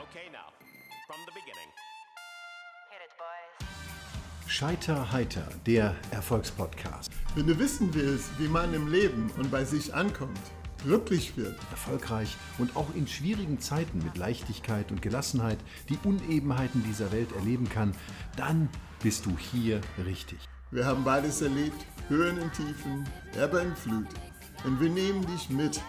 Okay, now, from the beginning. Hit it, boys. Scheiter heiter, der Erfolgspodcast. Wenn du wissen willst, wie man im Leben und bei sich ankommt, glücklich wird, Erfolgreich und auch in schwierigen Zeiten mit Leichtigkeit und Gelassenheit die Unebenheiten dieser Welt erleben kann, dann bist du hier richtig. wir haben beides erlebt, Höhen und Tiefen, Ebbe und Flut. Und wir nehmen dich mit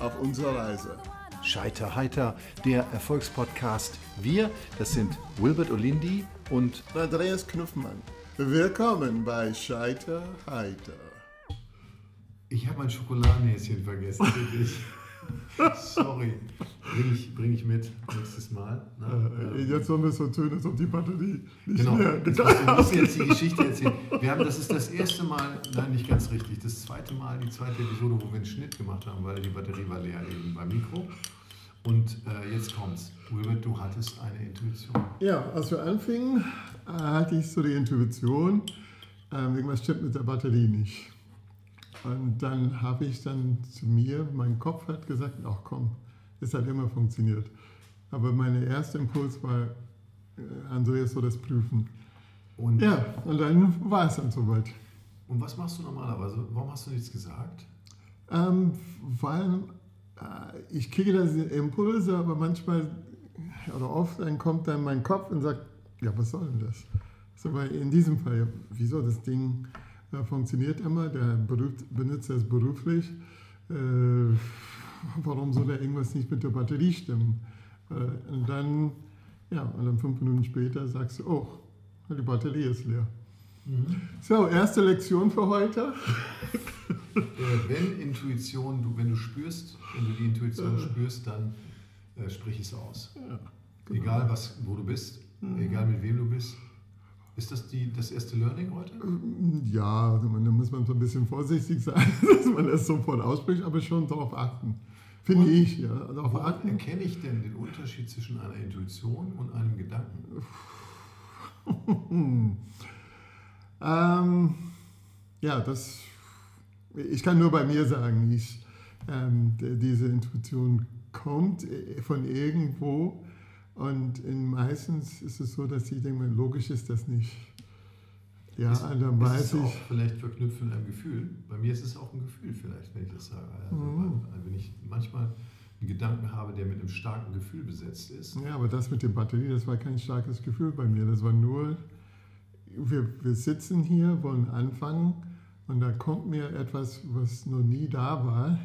auf unsere Reise. Scheiter heiter, der Erfolgspodcast. Wir, das sind Wilbert Olindi und Andreas Knuffmann. Willkommen bei Scheiter Heiter. Ich habe mein Schokoladenhäschen vergessen, wirklich. Sorry. Bring ich, bring ich mit nächstes Mal. Ne? Äh, Jetzt sollen wir so tun, als ob die Batterie nicht Genau. mehr musst du musst jetzt die Geschichte erzählen. Wir haben, das ist das erste Mal, nein, nicht ganz richtig, das zweite Mal, die zweite Episode, wo wir einen Schnitt gemacht haben, weil die Batterie war leer eben beim Mikro. Und äh, jetzt kommt's. Wilbert, du hattest eine Intuition. Ja, als wir anfingen, äh, hatte ich so die Intuition, ähm, irgendwas stimmt mit der Batterie nicht. Und dann habe ich dann zu mir, mein Kopf hat gesagt, ach komm, es hat immer funktioniert. Aber mein erster Impuls war, äh, Andreas soll das prüfen. Und, Ja, und dann war es dann soweit. und was machst du normalerweise? Warum hast du nichts gesagt? Ähm, weil äh, ich kriege da Impulse, aber manchmal oder oft dann kommt dann mein Kopf und sagt, ja, was soll denn das? So, weil in diesem Fall, ja, wieso das Ding funktioniert immer, der benutzt es beruflich, äh, warum soll da irgendwas nicht mit der Batterie stimmen? Äh, und dann, ja, und dann fünf Minuten später sagst du, oh, die Batterie ist leer. So, erste Lektion für heute. Äh, wenn Intuition, du, wenn du spürst, wenn du die Intuition spürst, dann äh, sprich es aus. Egal was, wo du bist, egal mit wem du bist. Ist das die, das erste Learning heute? Ja, also da muss man so ein bisschen vorsichtig sein, dass man das sofort ausspricht, aber schon darauf achten. Finde ich, ja. Darauf achten. erkenne ich denn den Unterschied zwischen einer Intuition und einem Gedanken? Ähm, ja, das, ich kann nur bei mir sagen, ich, ähm, diese Intuition kommt äh, von irgendwo und in, meistens ist es so, dass ich denke, logisch ist das nicht. Ja, ist, dann ist weiß es auch ich, vielleicht verknüpft mit einem Gefühl. Bei mir ist es auch ein Gefühl vielleicht, wenn ich das sage. Also, Mhm. Wenn ich manchmal einen Gedanken habe, der mit einem starken Gefühl besetzt ist, Ja, aber das mit der Batterie, das war kein starkes Gefühl bei mir. Das war nur, wir, wir sitzen hier, wollen anfangen und da kommt mir etwas, was noch nie da war,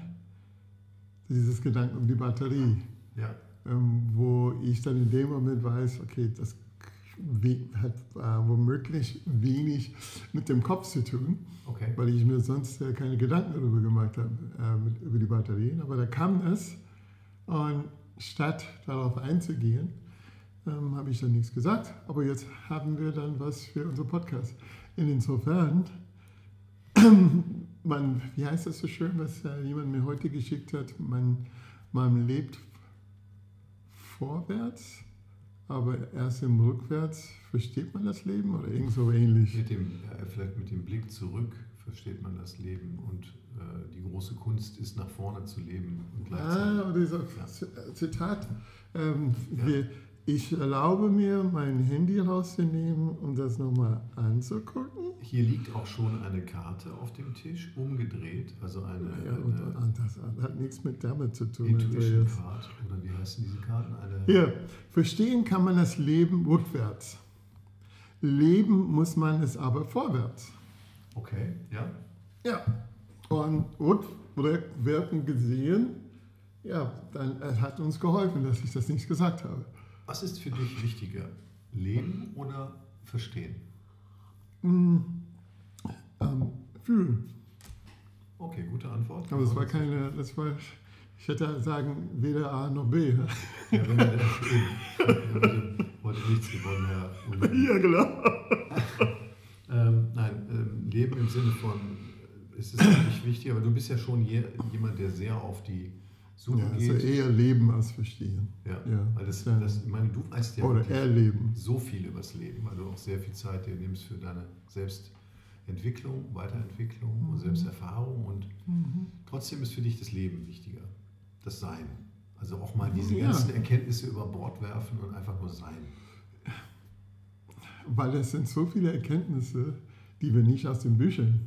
dieses Gedanken um die Batterie, ja, wo ich dann in dem Moment weiß, okay, das hat äh, womöglich wenig mit dem Kopf zu tun, okay. weil ich mir sonst äh, keine Gedanken darüber gemacht habe, äh, mit, über die Batterien. Aber da kam es und statt darauf einzugehen, ähm, habe ich dann nichts gesagt. Aber jetzt haben wir dann was für unser Podcast. Insofern, man, wie heißt das so schön, was äh, jemand mir heute geschickt hat, man, man lebt vorwärts, aber erst im Rückwärts versteht man das Leben oder irgend so ähnlich. Mit dem, ja, vielleicht mit dem Blick zurück versteht man das Leben und äh, die große Kunst ist, nach vorne zu leben und. Ah, oder dieser. Zitat. Ähm, Ja. wir, ich erlaube mir, mein Handy rauszunehmen, um das nochmal anzugucken. Hier liegt auch schon eine Karte auf dem Tisch, umgedreht, also eine, Ja, und, eine und das hat nichts mit damit zu tun. Intuition Andreas. Card oder wie heißen diese Karten? Eine, Hier, verstehen kann man das Leben rückwärts. Leben muss man es aber vorwärts. Okay, ja. Ja. Und rück- rückwirkend gesehen, ja, dann hat uns geholfen, dass ich das nicht gesagt habe. Was ist für dich wichtiger? Leben oder verstehen? Ähm, fühlen. Okay, gute Antwort. Aber es war keine, das war, ich hätte sagen, weder A noch B. Ja, wenn man eben, heute, nichts gewonnen, Herr Uli. Ja, genau. Ähm, nein, ähm, Leben im Sinne von, es ist natürlich wichtig, aber du bist ja schon je, jemand, der sehr auf die Suche Ja, also geht. eher leben als verstehen. ja, ja. weil das, das, ich meine, du weißt ja Oder erleben. so viel über das Leben, weil du auch sehr viel Zeit dir nimmst für deine Selbstentwicklung, Weiterentwicklung Mhm. und Selbsterfahrung und trotzdem ist für dich das Leben wichtiger, das Sein. Also auch mal diese Ja. ganzen Erkenntnisse über Bord werfen und einfach nur sein. Weil es sind so viele Erkenntnisse, die wir nicht aus den Büchern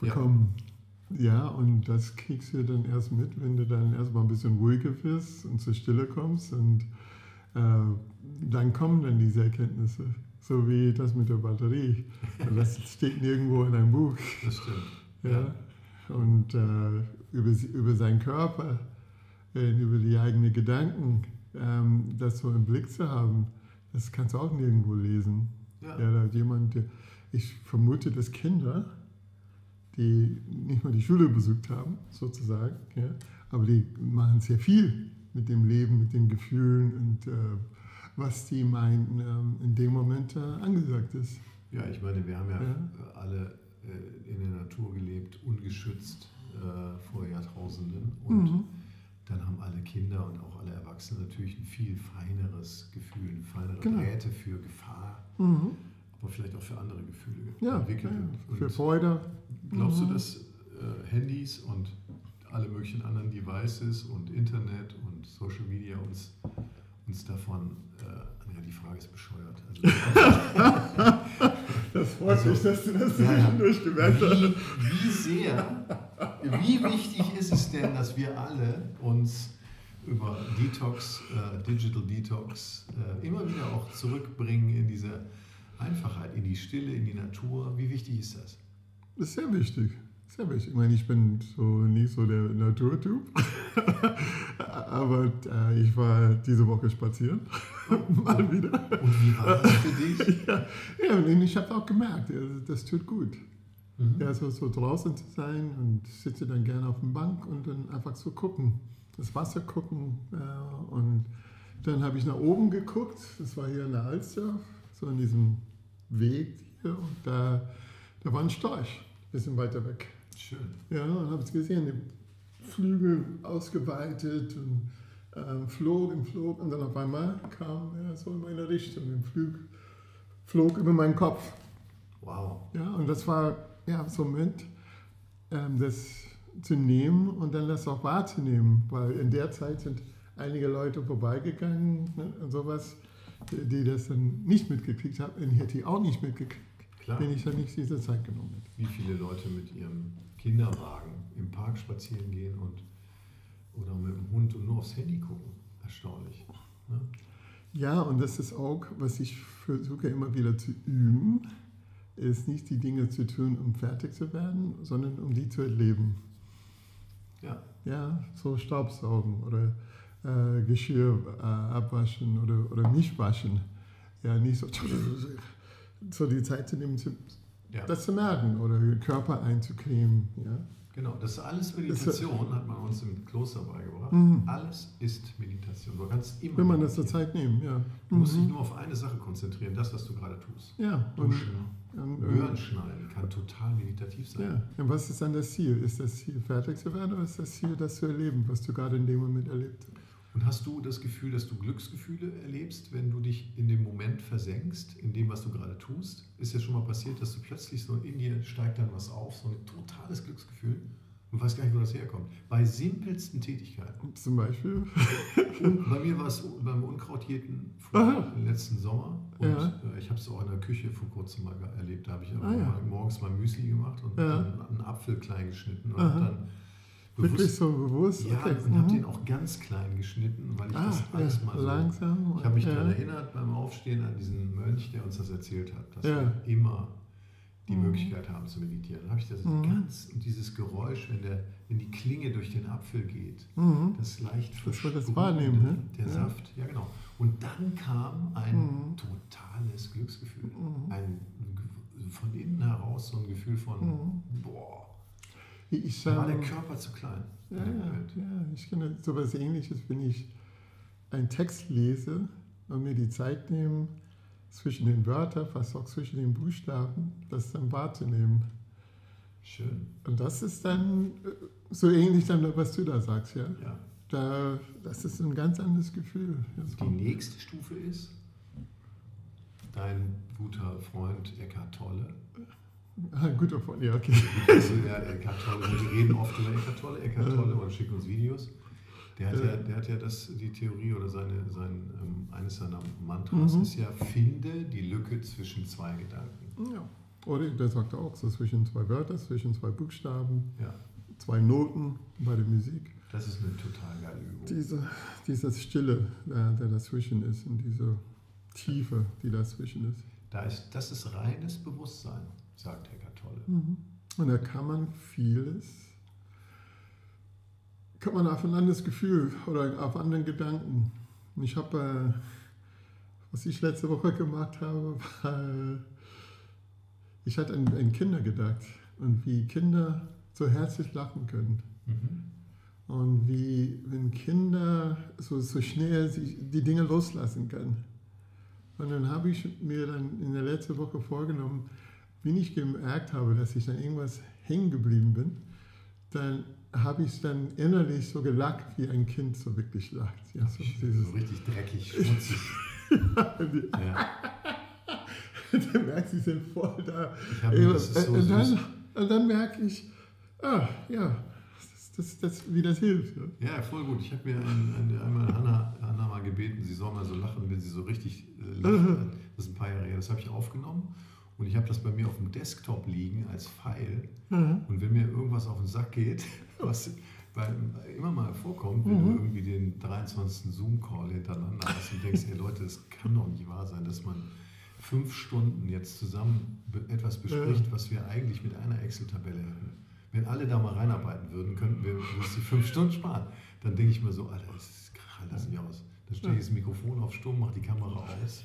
bekommen. Ja, und das kriegst du dann erst mit, wenn du dann erstmal ein bisschen ruhiger wirst und zur Stille kommst. Und äh, dann kommen dann diese Erkenntnisse. So wie das mit der Batterie. Das steht nirgendwo in einem Buch. Das stimmt. Ja. Und äh, über, über seinen Körper, äh, über die eigenen Gedanken, ähm, das so im Blick zu haben, das kannst du auch nirgendwo lesen. Ja. Ja, da hat jemand, ich vermute, dass Kinder, die nicht mal die Schule besucht haben, sozusagen, ja, aber die machen sehr viel mit dem Leben, mit den Gefühlen und äh, was die meinen, ähm, in dem Moment äh, angesagt ist. Ja, ich meine, wir haben ja, Ja. äh, alle äh, in der Natur gelebt, ungeschützt äh, vor Jahrtausenden. Und Mhm. dann haben alle Kinder und auch alle Erwachsenen natürlich ein viel feineres Gefühl, eine feinere Genau. Drähte für Gefahr, Mhm. Aber vielleicht auch für andere Gefühle Ja, entwickelt. ja, für Freude. glaubst Mhm. du, dass äh, Handys und alle möglichen anderen Devices und Internet und Social Media uns, uns davon, äh, ja, die Frage ist bescheuert. Also, Das freut mich, dass du das Ja, ja. zwischendurch gemerkt hast. Wie, wie sehr, wie wichtig ist es denn, dass wir alle uns über Detox, äh, Digital Detox, äh, immer wieder auch zurückbringen in diese Einfachheit, in die Stille, in die Natur? Wie wichtig ist das? Das ist sehr wichtig. Sehr wichtig. Ich meine, ich bin so nicht so der Naturtyp. Aber äh, ich war diese Woche spazieren. Mal wieder. Und wie war das für dich? Ja, ja und ich habe auch gemerkt, das tut gut. Mhm. Ja, so, so draußen zu sein und sitze dann gerne auf der Bank und dann einfach so gucken. Das Wasser gucken. Äh, und dann habe ich nach oben geguckt. Das war hier in der Alster, so in diesem Weg hier. Und da, da war ein Storch, ein bisschen weiter weg. Schön. Ja, und habe es gesehen, die Flügel ausgeweitet und ähm, flog und flog und dann auf einmal kam er so in meine Richtung. Der Flug flog über meinen Kopf. Wow. Ja, und das war ja so ein Moment, ähm, das zu nehmen und dann das auch wahrzunehmen, weil in der Zeit sind einige Leute vorbeigegangen ne, und sowas, die, das dann nicht mitgekriegt haben. Ich hätte die auch nicht mitgekriegt, Klar. wenn ich dann nicht diese Zeit genommen hätte. Wie viele Leute mit ihrem Kinderwagen im Park spazieren gehen und oder mit dem Hund und nur aufs Handy gucken. Erstaunlich. Ne? Ja, und das ist auch, was ich versuche immer wieder zu üben, ist nicht die Dinge zu tun, um fertig zu werden, sondern um die zu erleben. Ja, Ja, so Staubsaugen oder äh, Geschirr äh, abwaschen oder, oder nicht waschen. Ja, nicht so, so die Zeit zu nehmen, zu, ja. das zu merken oder den Körper einzucremen. Ja. genau. Das ist alles Meditation, hat man uns im Kloster beigebracht. Mhm. Alles ist Meditation. Du kannst immer Wenn man das zur. Zeit nehmen, ja. Du musst dich Mhm. nur auf eine Sache konzentrieren, das, was du gerade tust. Ja, Duschen, und, Hören, schneiden kann total meditativ sein. Ja, und was ist dann das Ziel? Ist das Ziel, fertig zu werden oder ist das Ziel, das zu erleben, was du gerade in dem Moment erlebt hast? Und hast du das Gefühl, dass du Glücksgefühle erlebst, wenn du dich in dem Moment versenkst, in dem, was du gerade tust? Ist ja schon mal passiert, dass du plötzlich so in dir steigt dann was auf, so ein totales Glücksgefühl. Du weißt gar nicht, wo das herkommt. Bei simpelsten Tätigkeiten. Zum Beispiel? Und bei mir war es beim Unkrautjäten vor Aha. letzten Sommer. Und Ja. äh, ich habe es auch in der Küche vor kurzem mal erlebt. Da habe ich Ah, ja. morgens mal Müsli gemacht und Ja. einen Apfel klein geschnitten und Aha. dann Wirklich so bewusst? ja, Okay. und habe mhm. den auch ganz klein geschnitten, weil ich ah, das alles mal so. langsam. Ich habe mich ja. daran erinnert beim Aufstehen an diesen Mönch, der uns das erzählt hat, dass Ja. wir immer die Mhm. Möglichkeit haben zu meditieren. Dann habe ich das Mhm. ganz und dieses Geräusch, wenn, der, wenn die Klinge durch den Apfel geht, Mhm. das leicht wir das versprühende, wahrnehmen, ne? der Ja. Saft, ja genau. Und dann kam ein Mhm. totales Glücksgefühl, Mhm. ein von innen heraus so ein Gefühl von, boah, Ich, war der Körper zu klein. in Ja, ja, ich kenne sowas ähnliches, wenn ich einen Text lese und mir die Zeit nehme, zwischen den Wörtern, fast auch zwischen den Buchstaben, das dann wahrzunehmen. Schön, Und das ist dann äh, so ähnlich dann, was du da sagst, ja. ja. Da, das ist ein ganz anderes Gefühl. Die nächste Stufe ist, dein guter Freund Eckhart Tolle. Ah, guter Freund, ja, okay. Also, ja, Eckhart Tolle, wir reden oft über Eckhart Tolle, Eckhart Tolle und schicken uns Videos. Der hat, Äh. ja, der hat ja das, die Theorie oder seine, sein, ähm, eines seiner Mantras Mhm. ist ja, finde die Lücke zwischen zwei Gedanken. Ja. Oder der sagt auch so zwischen zwei Wörtern, zwischen zwei Buchstaben, Ja, zwei Noten bei der Musik. das ist eine total geile Übung. Diese, diese Stille, der, der dazwischen ist und diese Tiefe, die dazwischen ist. Da ist, das ist reines Bewusstsein, sagt Eckart Tolle. Und da kann man vieles, kann man auf ein anderes Gefühl oder auf anderen Gedanken. Und ich habe, äh, was ich letzte Woche gemacht habe, war, ich hatte an, an Kinder gedacht und wie Kinder so herzlich lachen können. Mhm. Und wie, wenn Kinder so, so schnell sich die Dinge loslassen können. Und dann habe ich mir dann in der letzten Woche vorgenommen, wenn ich gemerkt habe, dass ich dann irgendwas hängen geblieben bin, dann habe ich dann innerlich so gelacht, wie ein Kind so wirklich lacht. Ja, so So richtig dreckig, schmutzig. ja. dann merkt sie sind voll da. Das ist so und, dann, und dann merke ich, ah, ja, das, das, das, wie das hilft. Ja. Ja, voll gut. Ich habe mir ein, ein, einmal Hannah, Hannah mal gebeten, sie soll mal so lachen, wenn sie so richtig äh, lacht. Das ist ein paar Jahre her. Das habe ich aufgenommen und ich habe das bei mir auf dem Desktop liegen als File. Und wenn mir irgendwas auf den Sack geht, was immer mal vorkommt, wenn du irgendwie den 23. Zoom-Call hintereinander hast und denkst, hey Leute, das kann doch nicht wahr sein, dass man fünf Stunden jetzt zusammen etwas bespricht, was wir eigentlich mit einer Excel-Tabelle hätten. Wenn alle da mal reinarbeiten würden, könnten wir uns die fünf Stunden sparen. Dann denke ich mir so, Alter, das ist halt das nicht aus. Dann stelle ich das Mikrofon auf Stumm, mache die Kamera aus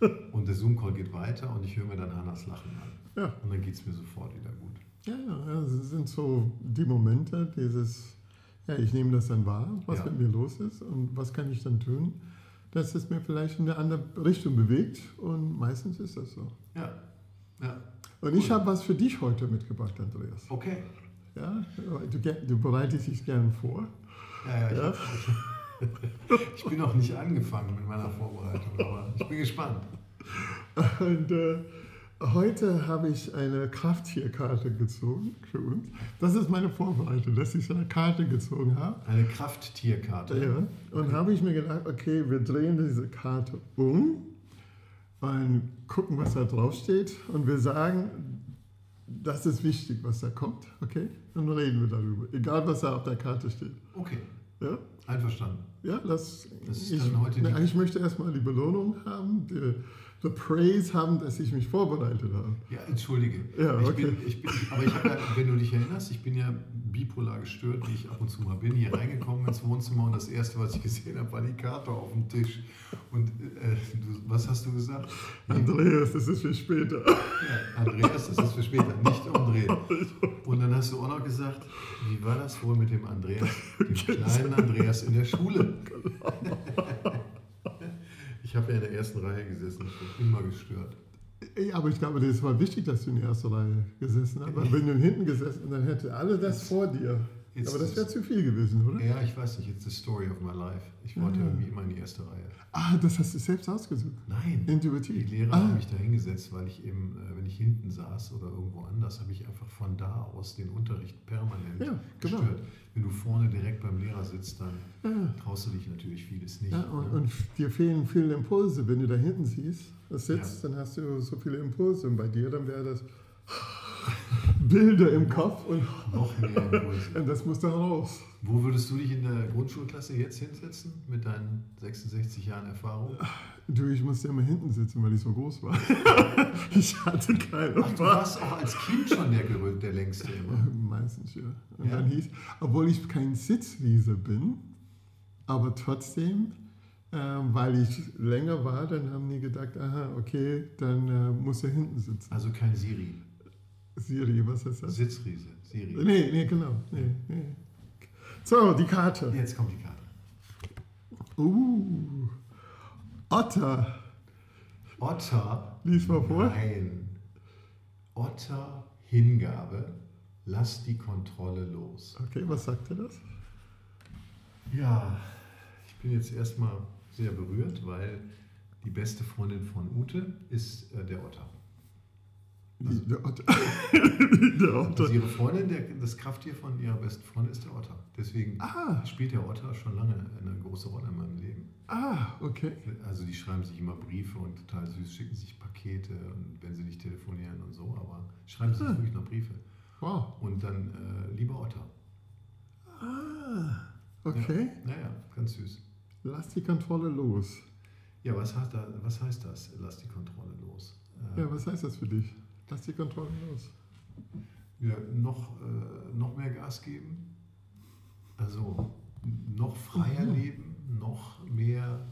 und der Zoom-Call geht weiter und ich höre mir dann Hannas Lachen an. Ja. Und dann geht es mir sofort wieder gut. Ja, ja, das sind so die Momente, dieses, ja, ich nehme das dann wahr, was Ja. mit mir los ist und was kann ich dann tun, dass es mir vielleicht in eine andere Richtung bewegt und meistens ist das so. Ja, ja. Und ich habe was für dich heute mitgebracht, Andreas. Okay. Ja, du, du bereitest dich gerne vor. Ja, ja, ich, Ja. ich bin noch nicht angefangen mit meiner Vorbereitung, aber ich bin gespannt. Und äh, heute habe ich eine Krafttierkarte gezogen für uns. Das ist meine Vorbereitung, dass ich so eine Karte gezogen habe. Eine Krafttierkarte. Ja, und habe ich mir gedacht, okay, wir drehen diese Karte um und gucken, was da drauf steht. Und wir sagen, das ist wichtig, was da kommt, okay? Und dann reden wir darüber, egal was da auf der Karte steht. Okay, Ja, einverstanden. ja das, Das ist ich, dann heute die- na, ich möchte erstmal die Belohnung haben, die, the praise haben, dass ich mich vorbereitet habe. Ja, entschuldige. Ja, ich okay. bin, ich bin, aber ich habe ja, wenn du dich erinnerst, ich bin ja bipolar gestört, wie ich ab und zu mal bin, hier reingekommen ins Wohnzimmer und das erste, was ich gesehen habe, war die Karte auf dem Tisch. Und äh, du, was hast du gesagt? Andreas, das ist für später. Ja, Andreas, das ist für später, nicht umdrehen. Und dann hast du auch noch gesagt, wie war das wohl mit dem Andreas, dem kleinen Andreas in der Schule? Ich habe ja in der ersten Reihe gesessen, ich bin immer gestört. Ja, aber ich glaube, das war wichtig, dass du in der ersten Reihe gesessen hast. Weil wenn du hinten gesessen dann hätte alle das vor dir. Jetzt aber das wäre zu viel gewesen, oder? Ja, ich weiß nicht, it's the story of my life. Ich wollte Ah. irgendwie immer in die erste Reihe. Ah, das hast du selbst ausgesucht. Nein. Intuitiv. Die Lehrer Ah. haben mich da hingesetzt, weil ich eben, äh, wenn ich hinten saß oder irgendwo anders, habe ich einfach von da aus den Unterricht permanent Ja, genau. gestört. Wenn du vorne direkt beim Lehrer sitzt, dann Ja. traust du dich natürlich vieles nicht. Ja, und, ne? und dir fehlen viele Impulse. Wenn du da hinten siehst, sitzt, dann hast du so viele Impulse. Und bei dir dann wäre das Bilder im Kopf und, das muss dann raus. Wo würdest du dich in der Grundschulklasse jetzt hinsetzen mit deinen 66 Jahren Erfahrung? Du, ich musste immer hinten sitzen, weil ich so groß war. ich hatte keine Ach, du warst auch als Kind schon der, Gerö- der längste immer. Meistens, ja. Und Ja? dann hieß, obwohl ich kein Sitzriese bin, aber trotzdem, äh, weil ich länger war, dann haben die gedacht, aha, okay, dann äh, muss er hinten sitzen. Also kein Siri. Siri, was ist das? Sitzriese. Siri. Nee, nee, genau. Nee, nee. So, die Karte. Jetzt kommt die Karte. Uh, Otter. Otter. Lies mal vor. Nein. Otter Hingabe. Lass die Kontrolle los. Okay, was sagt er das? Ja, ich bin jetzt erstmal sehr berührt, weil die beste Freundin von Ute ist äh, der Otter. Wie der Otter. Der Otter. Also ihre Freundin, der, das Krafttier von ihrer besten Freundin ist der Otter. Deswegen Ah. spielt der Otter schon lange eine große Rolle in meinem Leben. Ah, okay. Also die schreiben sich immer Briefe und total süß, schicken sich Pakete und wenn sie nicht telefonieren und so, aber schreiben sie sich Ah. wirklich noch Briefe. Wow. Und dann äh, lieber Otter. Ah, okay. Naja, ganz süß. Lass die Kontrolle los. Ja, was, hat da, was heißt das? Lass die Kontrolle los. Äh, Ja, was heißt das für dich? Lass die Kontrolle los. ja, noch, äh, noch mehr Gas geben. Also noch freier Mhm. leben, noch mehr,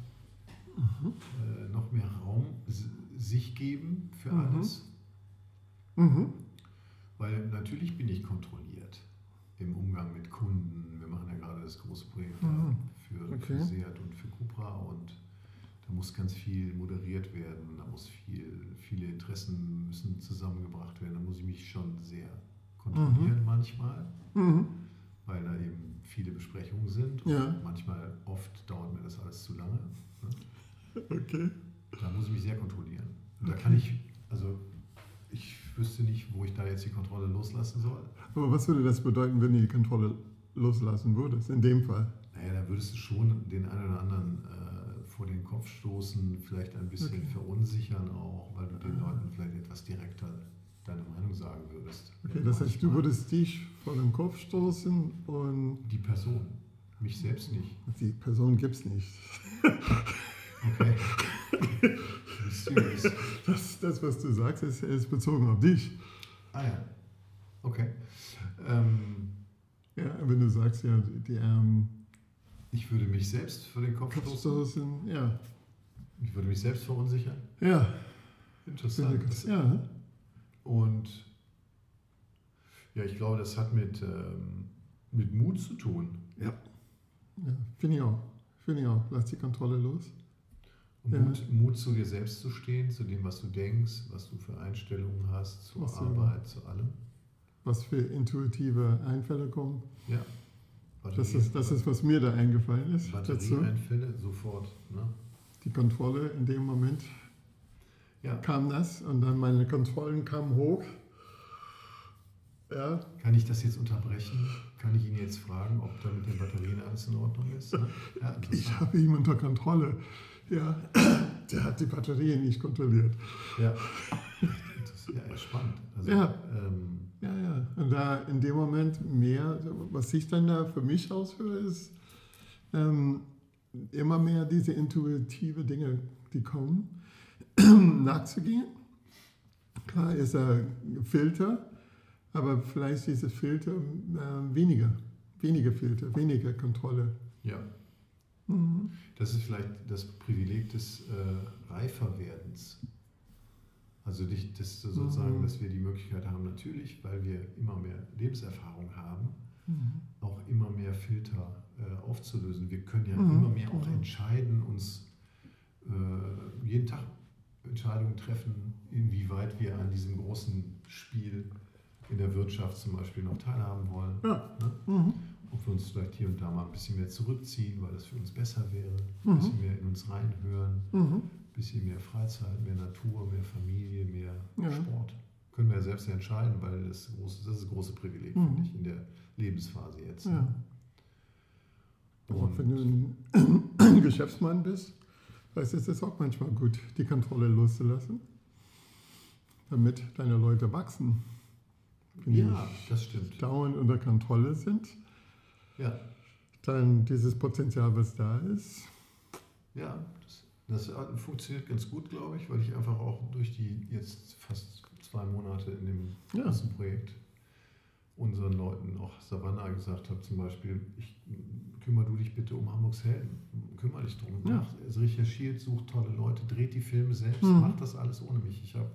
äh, noch mehr Raum sich geben für Mhm. alles. Mhm. Weil natürlich bin ich kontrolliert im Umgang mit Kunden. Wir machen ja gerade das große Projekt Mhm. für, Okay. für Seat und für Cupra und da muss ganz viel moderiert werden, da muss viel, viele Interessen müssen zusammengebracht werden. Da muss ich mich schon sehr kontrollieren manchmal, Mhm. weil da eben viele Besprechungen sind. Und Ja. Manchmal, oft dauert mir das alles zu lange. Ne? Okay. Da muss ich mich sehr kontrollieren. Und da kann ich, also ich wüsste nicht, wo ich da jetzt die Kontrolle loslassen soll. Aber was würde das bedeuten, wenn du die Kontrolle loslassen würdest? In dem Fall. Naja, da würdest du schon den einen oder anderen äh, vor den Kopf stoßen, vielleicht ein bisschen Okay. verunsichern auch, weil du den Leuten vielleicht etwas direkter deine Meinung sagen würdest. Okay, das heißt, du würdest dich vor den Kopf stoßen und Die Person, mich selbst nicht. die Person gibt es nicht. Okay. Das, das, was du sagst, ist, ist bezogen auf dich. Ah ja. Okay. Ähm, Ja, wenn du sagst, ja, die ähm, ich würde mich selbst vor den Kopf stoßen. Ja. Ich würde mich selbst verunsichern. Ja, Interessant. ja. Und ja, ich glaube, das hat mit, ähm, mit Mut zu tun. ja. ja Finde ich auch. Finde ich auch. Lass die Kontrolle los. Und Ja. Mut, Mut zu dir selbst zu stehen, zu dem, was du denkst, was du für Einstellungen hast, zur Was du- Arbeit, zu allem. Was für intuitive Einfälle kommen. Ja. Das ist, das ist, was mir da eingefallen ist. Batterieeinfälle sofort. Ne? Die Kontrolle in dem Moment Ja. kam das und dann meine Kontrollen kamen hoch. Ja, Kann ich das jetzt unterbrechen? Kann ich ihn jetzt fragen, ob da mit den Batterien alles in Ordnung ist? Ne? Ja, ich habe ihn unter Kontrolle. Ja, der hat die Batterien nicht kontrolliert. Ja. Das ist ja spannend. Also, Ja. Ähm, Ja, ja. Und da in dem Moment mehr, was ich dann da für mich aushöre, ist ähm, immer mehr diese intuitive Dinge, die kommen, nachzugehen. Klar ist er Filter, aber vielleicht diese Filter äh, weniger, weniger Filter, weniger Kontrolle. ja. Mhm. Das ist vielleicht das Privileg des äh, Reiferwerdens. Also dich, das sozusagen, Mhm. dass wir die Möglichkeit haben, natürlich, weil wir immer mehr Lebenserfahrung haben, Mhm. auch immer mehr Filter äh, aufzulösen. Wir können ja Mhm. immer mehr auch Mhm. entscheiden, uns äh, jeden Tag Entscheidungen treffen, inwieweit wir an diesem großen Spiel in der Wirtschaft zum Beispiel noch teilhaben wollen. Ja. Ne? Mhm. Ob wir uns vielleicht hier und da mal ein bisschen mehr zurückziehen, weil das für uns besser wäre, Mhm. ein bisschen mehr in uns reinhören, Mhm. Bisschen mehr Freizeit, mehr Natur, mehr Familie, mehr Ja. Sport. Können wir ja selbst entscheiden, weil das, große, das ist das große Privileg, Mhm. finde ich, in der Lebensphase jetzt. Ja. Auch Und- wenn du ein Geschäftsmann bist, weißt du, es ist auch manchmal gut, die Kontrolle loszulassen, damit deine Leute wachsen. Wenn Ja, die das stimmt. dauernd unter Kontrolle sind, Ja, dann dieses Potenzial, was da ist, ja das, funktioniert ganz gut, glaube ich, weil ich einfach auch durch die jetzt fast zwei Monate in dem Ja. ganzen Projekt unseren Leuten, auch Savannah, gesagt habe, zum Beispiel, ich, kümmere du dich bitte um Hamburgs Helden. Kümmere dich drum. Ja. Also recherchiert, sucht tolle Leute, dreht die Filme selbst, Mhm. macht das alles ohne mich. Ich habe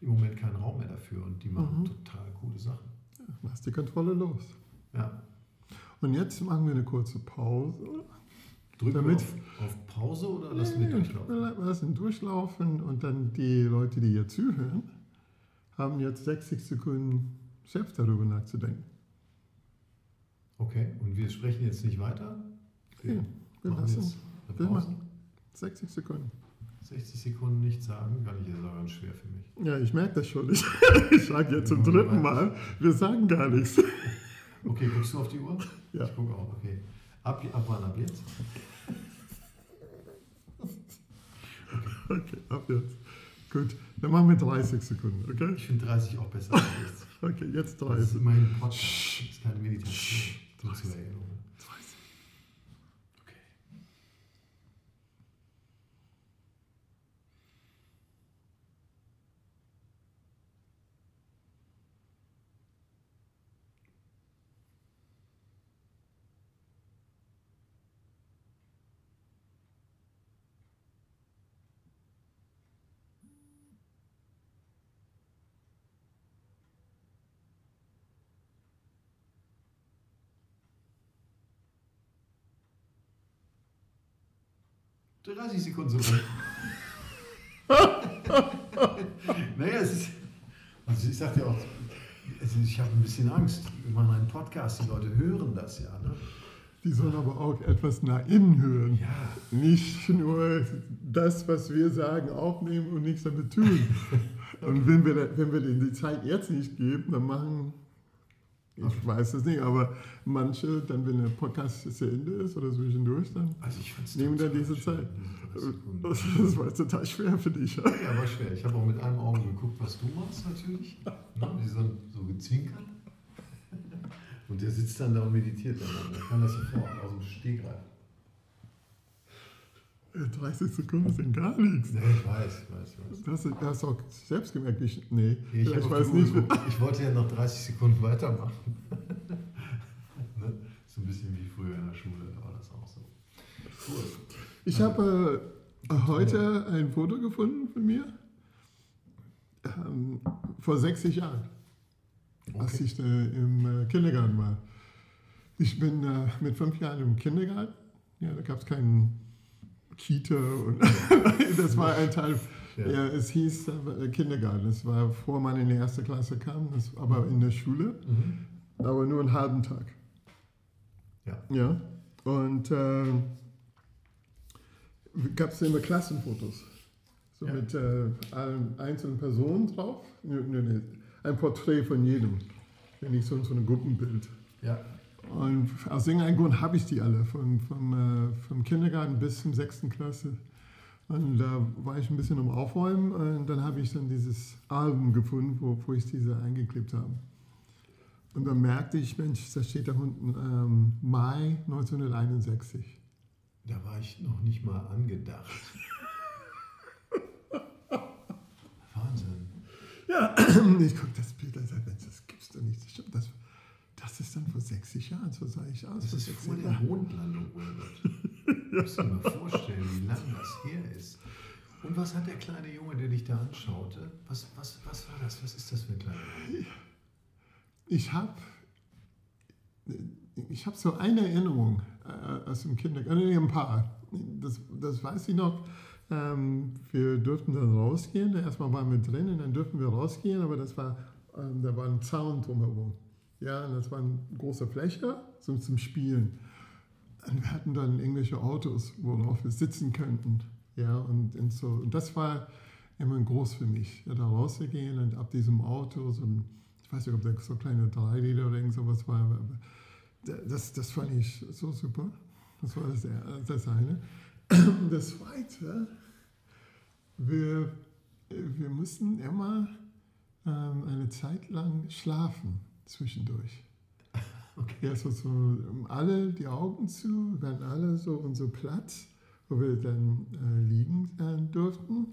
im Moment keinen Raum mehr dafür und die machen Mhm. total coole Sachen. lass die Kontrolle los. Ja. Und jetzt machen wir eine kurze Pause. Drücken Damit- wir auf, auf Pause oder lassen wir durchlaufen? Wir lassen durchlaufen und dann die Leute, die hier zuhören, haben jetzt 60 Sekunden selbst darüber nachzudenken. Okay, und wir sprechen jetzt nicht weiter? Okay, wir machen lassen wir machen 60 Sekunden. 60 Sekunden nichts sagen, kann ich jetzt auch ganz schwer für mich. Ja, ich merke das schon. Ich, ich sage jetzt zum dritten Mal, wir sagen gar nichts. Okay, guckst du auf die Uhr? Ja. Ich gucke auch, okay. Ab, ab wann, ab jetzt? Okay, ab jetzt. Gut, dann machen wir 30 Sekunden, okay? Ich finde 30 auch besser als nichts. Okay, jetzt Das ist 30. immerhin ein Podcast. Das ist keine Meditation. Nur zur Erinnerung. 30 Sekunden sogar. naja, es ist. Also ich sagte ja auch, also ich habe ein bisschen Angst. Wenn man Podcast, die Leute hören das ja. Ne? Die sollen aber auch etwas nach innen hören. Ja. Nicht nur das, was wir sagen, aufnehmen und nichts damit tun. okay. Und wenn wir, wenn wir denen die Zeit jetzt nicht geben, dann machen ich weiß es nicht, aber manche, dann wenn der Podcast zu Ende ist oder zwischendurch, dann Also nehmen dann diese schwer, Zeit. diese 30 Sekunden. Das, das war total schwer für dich. ja? War schwer. Ich habe auch mit einem Auge geguckt, was du machst natürlich. Ne? Die so, so gezwinkert. Und der sitzt dann da und meditiert dann. Der kann das sofort aus dem Stegreif. 30 Sekunden sind gar nichts. Nee, ich weiß, ich weiß, ich weiß. Das, du hast auch selbst gemerkt, ich, nee, Ich, ich weiß nicht. ich wollte ja noch 30 Sekunden weitermachen. ne? So ein bisschen wie früher in der Schule, da war das auch so. Cool. Ich habe äh, heute ein Foto gefunden von mir ähm, vor 60 Jahren, als Okay. ich äh, im äh, Kindergarten war. Ich bin äh, mit fünf Jahren im Kindergarten. Ja, da gab es keinen Kita und das war ein Teil. Ja. Ja. es hieß äh, Kindergarten. Das war vor man in die erste Klasse kam, das, aber in der Schule, Mhm. aber nur einen halben Tag. Ja. Ja, und äh, gab es immer Klassenfotos. So Ja. mit äh, allen einzelnen Personen drauf. Ein Porträt von jedem. Wenn nicht so, so ein Gruppenbild. Ja. Und aus irgendeinem Grund habe ich die alle, von, vom, äh, vom Kindergarten bis zum sechsten Klasse. Und da war ich ein bisschen am Aufräumen und dann habe ich dann dieses Album gefunden, wo, wo ich diese eingeklebt habe. Und dann merkte ich, Mensch, da steht da unten ähm, Mai 1961. Da war ich noch nicht mal angedacht. Wahnsinn. Ja, ich gucke das Bild und sage, Mensch, das gibt's doch nicht. Das, stimmt, das, das ist dann vor 60 Jahren, so sah ich aus. Das ist 60 vor der. Mondlandung, Wilbert. Musst du dir mal vorstellen, wie lange das her ist. Und was hat der kleine Junge, der dich da anschaute? Was, was, was war das? Was ist das für ein kleiner Junge? Ich habe ich hab so eine Erinnerung äh, aus dem Kindergarten, nee, ein paar. Das, das weiß ich noch. Ähm, wir durften dann rausgehen. Erstmal waren wir drin und dann durften wir rausgehen, aber das war, ähm, da war ein Zaun drumherum. Ja, und das war eine große Fläche so zum Spielen. Und wir hatten dann irgendwelche Autos, worauf wir sitzen könnten. Ja, und, und so. Und das war immer groß für mich, ja, da rauszugehen und ab diesem Auto, so ein, ich weiß nicht, ob das so kleine 3 Liter oder irgend sowas war, aber das, das fand ich so super. Das war das, das eine. Und das zweite, wir, wir mussten immer ähm, eine Zeit lang schlafen zwischendurch. Okay. Ja, so, so alle die Augen zu, wir hatten alle so unser Platz, wo wir dann äh, liegen äh, durften.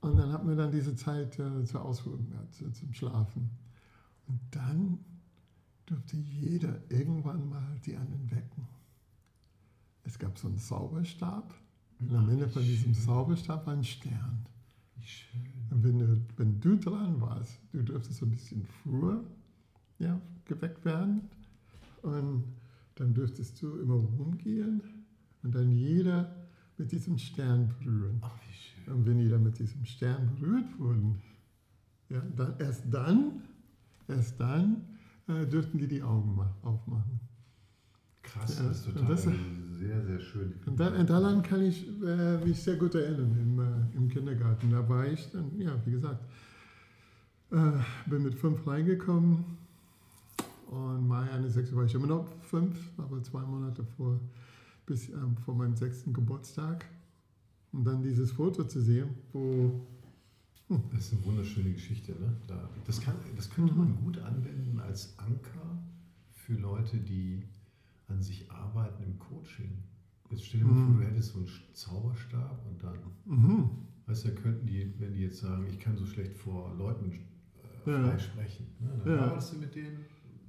Und dann hatten wir dann diese Zeit äh, zur Ausruhen, ja, zu, zum Schlafen. Und dann durfte jeder irgendwann mal die anderen wecken. Es gab so einen Zauberstab. Und am Ende von diesem Zauberstab war ein Stern. Wie schön. Und wenn du, wenn du dran warst, du dürftest so ein bisschen früher ja, geweckt werden. Und dann dürftest du immer rumgehen und dann jeder mit diesem Stern berühren. Ach, wie schön. Und wenn dann mit diesem Stern berührt wurden, ja, dann, erst dann, erst dann äh, dürften die die Augen ma- aufmachen. Krass, Ja, das ist total das- sehr, sehr schön. Und da, daran kann ich äh, mich sehr gut erinnern im, äh, im Kindergarten. Da war ich dann, ja, wie gesagt, äh, bin mit fünf reingekommen und Mai 61 war ich immer noch fünf, aber zwei Monate vor, bis, ähm, vor meinem sechsten Geburtstag. Und dann dieses Foto zu sehen, wo Das ist eine wunderschöne Geschichte. Ne? Da, das, kann, das könnte man gut anwenden als Anker für Leute, die an sich arbeiten im Coaching. Jetzt stell dir mal vor, du hättest so einen Zauberstab und dann, mhm, weißt du, könnten die, wenn die jetzt sagen, ich kann so schlecht vor Leuten äh, Ja. frei sprechen, ne? dann Ja. arbeitest du mit denen,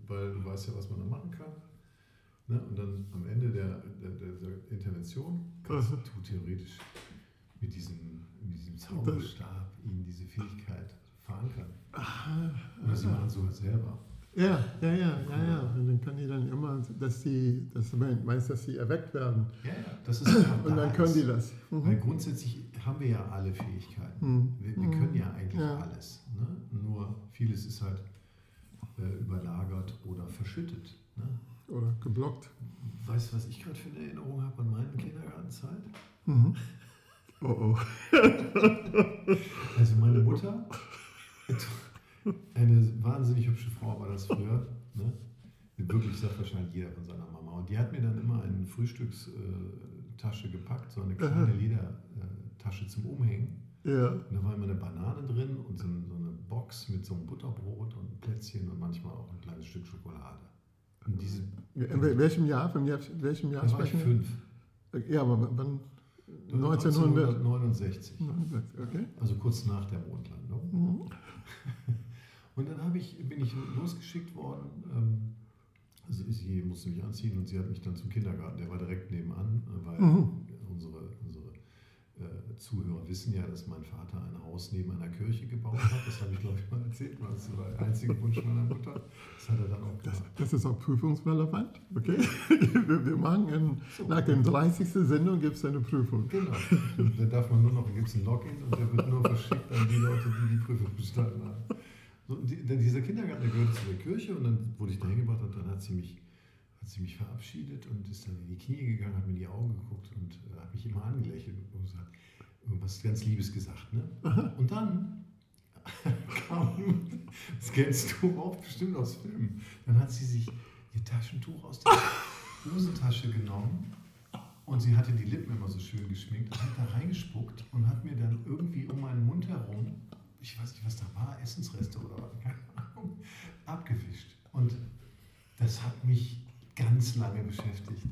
weil du weißt ja, was man da machen kann. Ne? Und dann am Ende der, der, der, Intervention kannst Aha. du theoretisch mit diesem, mit diesem Zauberstab ihnen diese Fähigkeit verankern. Oder sie machen es sogar selber. ja, ja, ja, ja, ja. Und dann kann die dann immer, dass sie, das meinst, dass sie erweckt werden. Ja, ja, das ist Und da dann können die das. Weil Mhm. grundsätzlich haben wir ja alle Fähigkeiten. Mhm. Wir, wir können ja eigentlich Ja. alles. Ne? Nur vieles ist halt überlagert oder verschüttet. Ne? Oder geblockt. Weißt du, was ich gerade für eine Erinnerung habe an meine Kindergartenzeit? Mhm. Oh oh. Also meine Mutter, eine wahnsinnig hübsche Frau war das früher. Ne? Wirklich sagt wahrscheinlich jeder von seiner Mama. Und die hat mir dann immer eine Frühstückstasche gepackt, so eine kleine. Ledertasche zum Umhängen. Ja. Und da war immer eine Banane drin und so, so eine Box mit so einem Butterbrot und Plätzchen und manchmal auch ein kleines Stück Schokolade. Und diese, In wel- welchem Jahr? Von welchem Jahr da war ich fünf. wir? Ja, aber wann? 1900. 1900. 1969. Okay. Also kurz nach der Mondlandung. Mhm. Und dann habe ich, bin ich losgeschickt worden. Ähm, also sie musste mich anziehen und sie hat mich dann zum Kindergarten, der war direkt nebenan, äh, weil Mhm. unsere äh, Zuhörer wissen ja, dass mein Vater ein Haus neben einer Kirche gebaut hat. Das habe ich, glaube ich, mal erzählt. Das war der einzige Wunsch meiner Mutter. Das hat er dann auch Das, gemacht. das ist auch prüfungsrelevant. Okay. wir, wir machen in, nach dem 30. Sendung gibt es eine Prüfung. Genau. Da darf man nur noch, gibt es ein Login und der wird nur verschickt an die Leute, die die Prüfung bestanden haben. So, die, dieser Kindergarten, der gehörte zu der Kirche und dann wurde ich da hingebracht und dann hat sie mich, hat sie mich verabschiedet und ist dann in die Knie gegangen, hat mir in die Augen geguckt und äh, hat mich immer angelächelt und gesagt, irgendwas ganz Liebes gesagt. Ne? Und dann kam, das kennst du auch bestimmt aus Filmen, dann hat sie sich ihr Taschentuch aus der Hosentasche genommen und sie hatte die Lippen immer so schön geschminkt und hat da reingespuckt und hat mir dann irgendwie um meinen Mund herum, ich weiß nicht, was da war, Essensreste oder was, keine Ahnung, abgewischt. Und das hat mich ganz lange beschäftigt.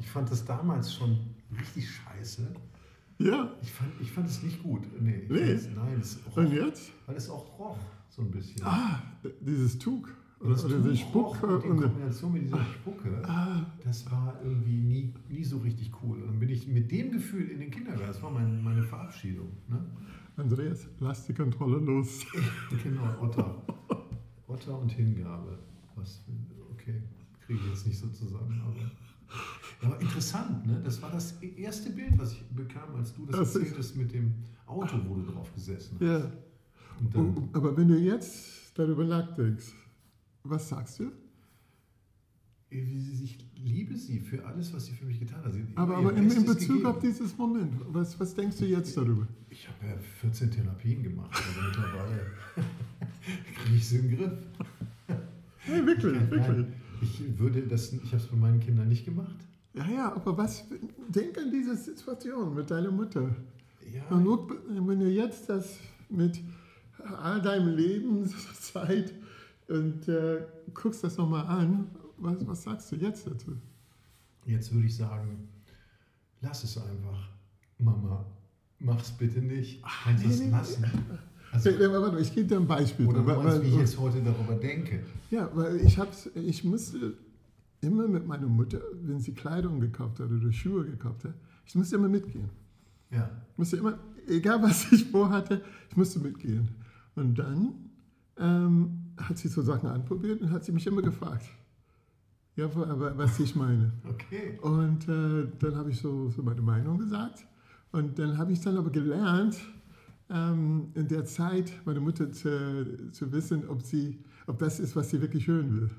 Ich fand das damals schon richtig scheiße. Ja. Ich fand, ich fand es nicht gut. Nee, Nee? es, nein, es roch, Und jetzt? weil es auch roch, so ein bisschen. Ah, dieses Tuch. Und das Oder diese Spucke. und in Kombination mit dieser Spucke, ah, das war irgendwie nie, nie so richtig cool. Und dann bin ich mit dem Gefühl in den Kindergarten, das war mein, meine Verabschiedung. Ne? Andreas, lass die Kontrolle los. Genau, Otter. Otter und Hingabe. Was, okay, kriege ich jetzt nicht so zusammen, aber. Aber interessant, ne? Das war das erste Bild, was ich bekam, als du das, Das erzähltest mit dem Auto, wo du drauf gesessen hast. Ja. Dann, aber wenn du jetzt darüber nachdenkst, was sagst du? ich liebe sie für alles, was sie für mich getan hat. Sie, Aber, aber in, in Bezug gegeben. auf dieses Moment, was, was denkst du jetzt darüber? Ich habe ja 14 Therapien gemacht, also mittlerweile kriege ich sie im Griff. Hey, wirklich, wirklich. Ich würde das, ich habe es bei meinen Kindern nicht gemacht. Ja, ja, aber was, denk an diese Situation mit deiner Mutter. Ja, Und look, wenn du jetzt das mit all deinem Lebenszeit und äh, guckst das nochmal an, was, was sagst du jetzt dazu? jetzt würde ich sagen, lass es einfach. Mama, mach's bitte nicht. Kannst du nee, nee, lassen? Also, Hey, warte, ich gebe dir ein Beispiel. oder du Weil- meinst, wie ich jetzt heute darüber denke. Ja, weil ich, hab's, ich musste immer mit meiner Mutter, wenn sie Kleidung gekauft hat oder Schuhe gekauft hat, ich musste immer mitgehen. Ja, Ich musste immer, egal was ich vorhatte, ich musste mitgehen. Und dann ähm, hat sie so Sachen anprobiert und hat sie mich immer gefragt, ja, wa- wa- was ich meine. okay. Und äh, dann habe ich so, so meine Meinung gesagt. Und dann habe ich dann aber gelernt, ähm, in der Zeit meine Mutter zu, zu wissen, ob, sie, ob das ist, was sie wirklich hören will.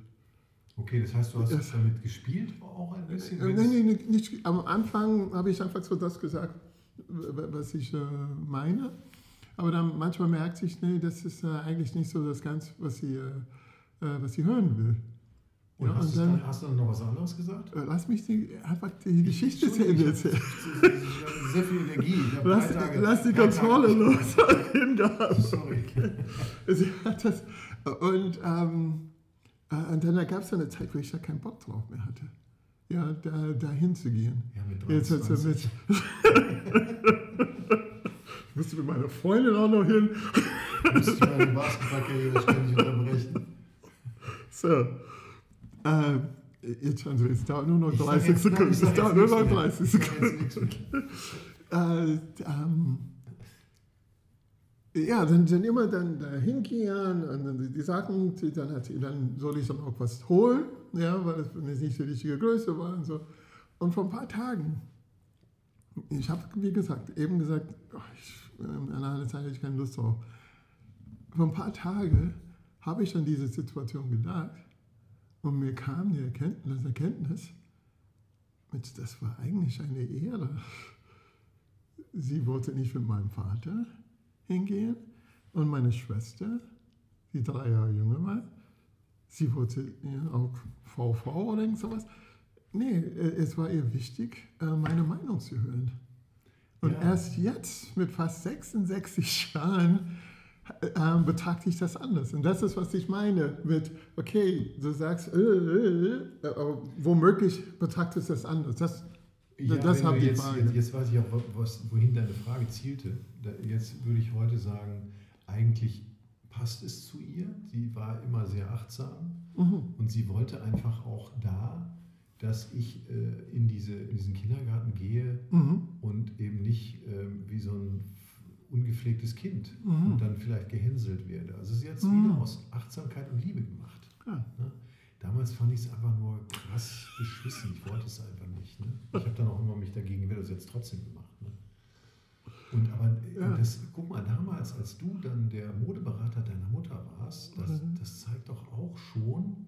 Okay, das heißt, du hast Das- damit gespielt auch ein bisschen? Äh, Nein, nein, nicht. Am Anfang habe ich einfach so das gesagt, was ich äh, meine. Aber dann manchmal merkt sich, nee, das ist äh, eigentlich nicht so das Ganze, was sie, äh, äh, was sie hören will. Und Ja, hast, und du dann- dann, hast du dann noch was anderes gesagt? Äh, Lass mich die, einfach die Geschichte zu Ende erzählen. ich habe sehr viel Energie. Lass, Tage- lass die Kontrolle Tage- los. Sorry. Sie hat das. Und, ähm, äh, und dann gab es eine Zeit, wo ich da keinen Bock drauf mehr hatte. Ja, da, da hinzugehen. Ja, mit Jetzt hat sie 23. mit. ich musste mit meiner Freundin auch noch hin. Musste ich meine Basketballkarriere ständig unterbrechen. So. Ähm, jetzt, also, es dauert nur noch Ich sag 30 jetzt- nein, Sekunden. Es dauert nur noch nichts 30 mehr. Ich sag Sekunden. Äh, ähm, ja, dann, dann immer dann da hingehen und dann die, die Sachen, die dann, hat sie, dann soll ich dann auch was holen, ja, weil es nicht die richtige Größe war und so. Und vor ein paar Tagen, ich habe, wie gesagt, eben gesagt, oh, ich, in einer Zeit hatte ich keine Lust drauf. Vor ein paar Tagen habe ich an diese Situation gedacht und mir kam die Erkenntnis, Erkenntnis Mensch, das war eigentlich eine Ehre. Sie wollte nicht mit meinem Vater hingehen und meine Schwester, die drei Jahre jünger war, sie wollte ja, auch VV oder irgend sowas. Nee, äh, es war ihr wichtig, äh, meine Meinung zu hören. Und Ja. erst jetzt, mit fast 66 Jahren, äh, betrachte ich das anders. Und das ist, was ich meine mit, okay, du sagst, äh, äh, äh, womöglich betrachtest du das anders. Das, Ja, das habe ich jetzt, jetzt, jetzt weiß ich auch, was, wohin deine Frage zielte. Jetzt würde ich heute sagen, eigentlich passt es zu ihr. Sie war immer sehr achtsam Mhm. und sie wollte einfach auch da, dass ich äh, in, diese, in diesen Kindergarten gehe Mhm. und eben nicht ähm, wie so ein ungepflegtes Kind Mhm. und dann vielleicht gehänselt werde. Also sie hat es Mhm. wieder aus Achtsamkeit und Liebe gemacht. Ja. Ne? Damals fand ich es einfach nur krass beschissen. Ich wollte es einfach nicht. Ne? Ich habe dann auch immer mich dagegen gewehrt, das jetzt trotzdem gemacht. Ne? Und aber äh, Ja. das, guck mal, damals, als du dann der Modeberater deiner Mutter warst, das, Mhm. das zeigt doch auch schon,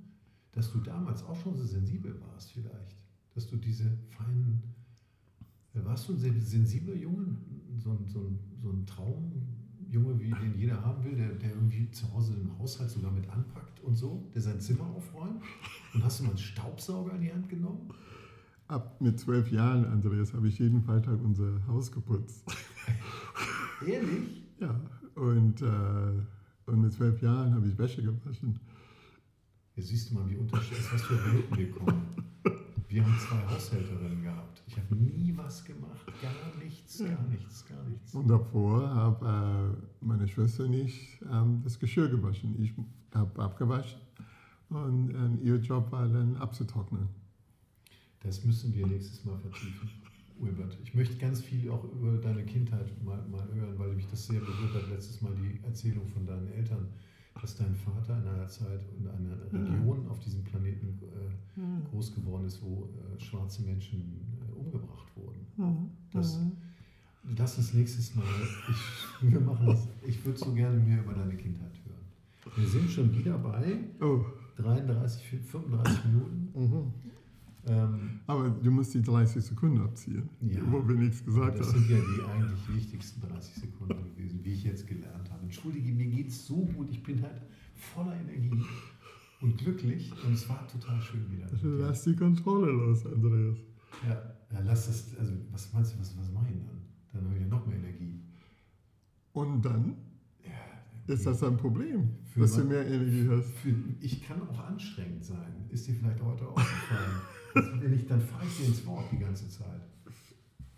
dass du damals auch schon so sensibel warst, vielleicht. Dass du diese feinen. Warst du ein sehr sensibler Junge? So ein, so ein, so ein Traumjunge, wie den jeder haben will, der, der irgendwie zu Hause im Haushalt sogar mit anpackt und so, der sein Zimmer aufräumt? Und hast du mal einen Staubsauger in die Hand genommen? Ab mit zwölf Jahren, Andreas, habe ich jeden Freitag unser Haus geputzt. Ehrlich? Ja, und, äh, und mit zwölf Jahren habe ich Wäsche gewaschen. Jetzt siehst du mal, wie unterschiedlich ist, was für Welten wir kommen. Wir haben zwei Haushälterinnen gehabt. Ich habe nie was gemacht. Gar nichts, gar nichts, gar nichts. Und davor habe äh, meine Schwester und ich ähm, das Geschirr gewaschen. Ich habe abgewaschen und äh, ihr Job war dann abzutrocknen. Das müssen wir nächstes Mal vertiefen, Wilbert. Ich möchte ganz viel auch über deine Kindheit mal, mal hören, weil mich das sehr berührt hat. Letztes Mal die Erzählung von deinen Eltern, dass dein Vater in einer Zeit in einer Region auf diesem Planeten äh, groß geworden ist, wo äh, schwarze Menschen äh, umgebracht wurden. Das, Lass uns nächstes Mal, ich, wir machen das, ich würde so gerne mehr über deine Kindheit hören. Wir sind schon wieder bei Oh, 33, 35 Minuten. mhm. Ähm, aber du musst die 30 Sekunden abziehen, Ja. wo wir nichts gesagt das haben. sind ja die eigentlich wichtigsten 30 Sekunden gewesen, wie ich jetzt gelernt habe. Entschuldige, mir geht es so gut, ich bin halt voller Energie und glücklich und es war total schön wieder. Lass die Kontrolle los, Andreas. Ja, ja, lass das, also was meinst du, was, was mache ich denn dann? Dann habe ich ja noch mehr Energie. Und dann ist das ein Problem, dass du was? mehr Energie hast. Für, ich kann auch anstrengend sein. Ist dir vielleicht heute aufgefallen? Das- Wenn ich, dann fahre ich dir ins Wort die ganze Zeit.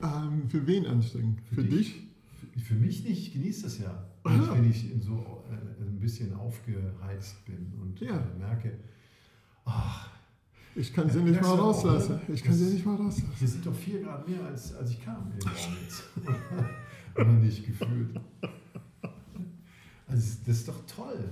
Ähm, für wen anstrengend? Für, dich? Für, für mich nicht, ich genieße das ja. Wenn ich, wenn ich in so äh, ein bisschen aufgeheizt bin und Ja. äh, merke, ach, Ich kann sie Ja, nicht mal auch, rauslassen. Ich kann sie nicht mal rauslassen. hier sind doch vier Grad mehr, als, als ich kam. Oder nicht gefühlt. Also das ist doch toll.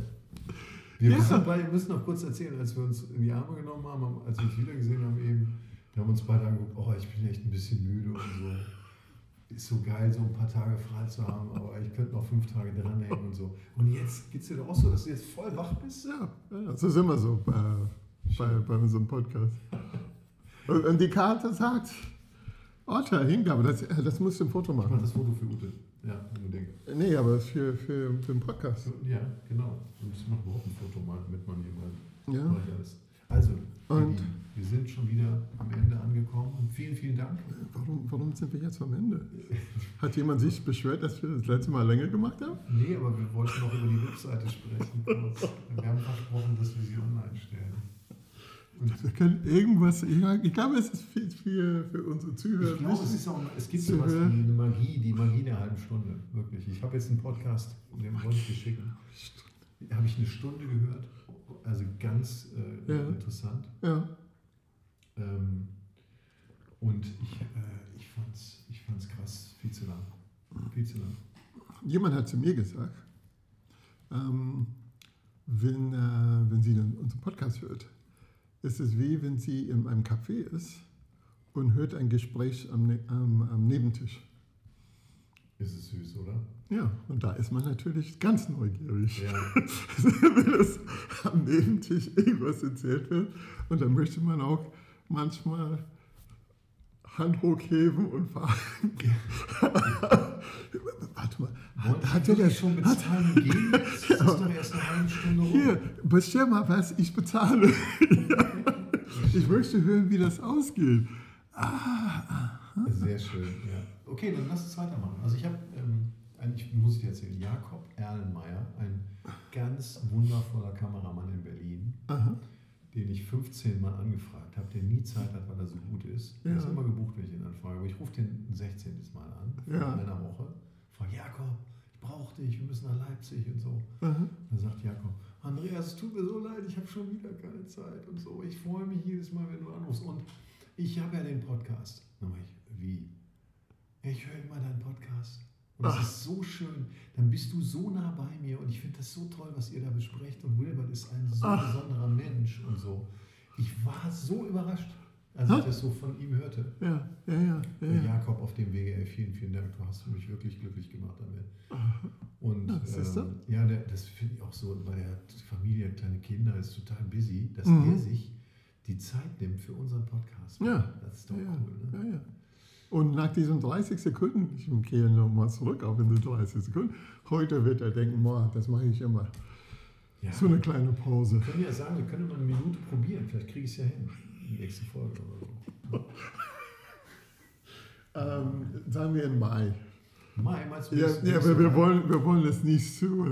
Wir Ja. müssen, beide, wir müssen noch kurz erzählen, als wir uns in die Arme genommen haben, als wir uns wieder gesehen haben eben, da haben wir uns beide angeguckt, oh, ich bin echt ein bisschen müde und so. Ist so geil, so ein paar Tage frei zu haben, aber ich könnte noch fünf Tage dranhängen und so. Und jetzt geht es dir doch auch so, dass du jetzt voll wach bist? Ja, ja, das ist immer so. Äh, bei, bei unserem Podcast. Und, und die Karte sagt, Otter, Hingabe, das, äh, das musst du ein Foto Ich mache machen. das Foto für Ute. Ja, unbedingt. Nee, aber für, für, für den Podcast. Ja, genau. Und ich mache überhaupt ein Foto mal, man hier mal Ja. Also, Und- wir sind schon wieder am Ende angekommen. Und vielen, vielen Dank. Warum, warum sind wir jetzt am Ende? Hat jemand sich beschwert, dass wir das letzte Mal länger gemacht haben? Nee, aber wir wollten noch über die Webseite sprechen. Wir haben versprochen, dass wir sie online stellen. Wir können irgendwas, ich, ich glaube, es ist für, für, für unsere Zuhörer Ich glaube, es, ist auch, es gibt sowas wie eine Magie, die Magie der halben Stunde, wirklich. Ich habe jetzt einen Podcast, den wollte ich dir schicken. Habe ich eine Stunde gehört, also ganz äh, Ja. interessant. Ja, Ähm, und ich, äh, ich fand es ich fand's krass, viel zu lang. Viel zu lang. jemand hat zu mir gesagt, ähm, wenn, äh, wenn sie dann unseren Podcast hört, ist es wie wenn sie in einem Café ist und hört ein Gespräch am, Ne- am, am Nebentisch. Ist es süß, oder? Ja, und da ist man natürlich ganz neugierig. Ja. wenn es am Nebentisch irgendwas erzählt wird. Und dann möchte man auch manchmal Hand hochheben und fragen. Warte mal, Wollen hat, hat er das schon hat, bezahlen und gehen? Das ist doch erst eine halbe Stunde rum. Hier, bestell mal was, ich bezahle. ich möchte hören, wie das ausgeht. Sehr schön, ja. Okay, dann lass uns weitermachen. Also ich habe, ähm, eigentlich muss ich dir erzählen, Jakob Erlenmeyer, ein ganz wundervoller Kameramann in Berlin, Aha. den ich 15 Mal angefragt habe, der nie Zeit hat, weil er so gut ist. Der Ja. ist immer gebucht, wenn ich ihn anfrage. Aber ich rufe den ein 16. Mal an, Ja. in einer Woche. Frage, Jakob, ich brauche dich, wir müssen nach Leipzig und so. Aha. Dann sagt Jakob, Andreas, es tut mir so leid, ich habe schon wieder keine Zeit und so. Ich freue mich jedes Mal, wenn du anrufst. Und ich habe ja den Podcast. Dann mache ich, wie? Ich höre immer deinen Podcast. Und das Ach. ist so schön. Dann bist du so nah bei mir und ich finde das so toll, was ihr da besprecht. Und Wilbert ist ein so Ach. besonderer Mensch und so. Ich war so überrascht, als ich Ha? das so von ihm hörte. Ja, ja, ja. ja, ja. Jakob auf dem Wege, ey, vielen, vielen Dank. Du hast mich wirklich glücklich gemacht damit. Und du? ähm, ja, der, das finde ich auch so, weil der hat Familie, kleine Kinder, ist total busy, dass Mhm. er sich die Zeit nimmt für unseren Podcast. Ja. Das ist doch Ja, cool. Ne? ja, ja. Und nach diesen 30 Sekunden, ich gehe nochmal zurück auf in die 30 Sekunden, heute wird er denken, boah, das mache ich immer. Ja. So eine kleine Pause. Wir können ja sagen, wir können mal eine Minute probieren. Vielleicht kriege ich es ja hin. Nächste Folge oder so. Ähm, sagen wir im Mai. Mai, meinst du? Ja, ja wir Mai? wollen, wir wollen es nicht zu.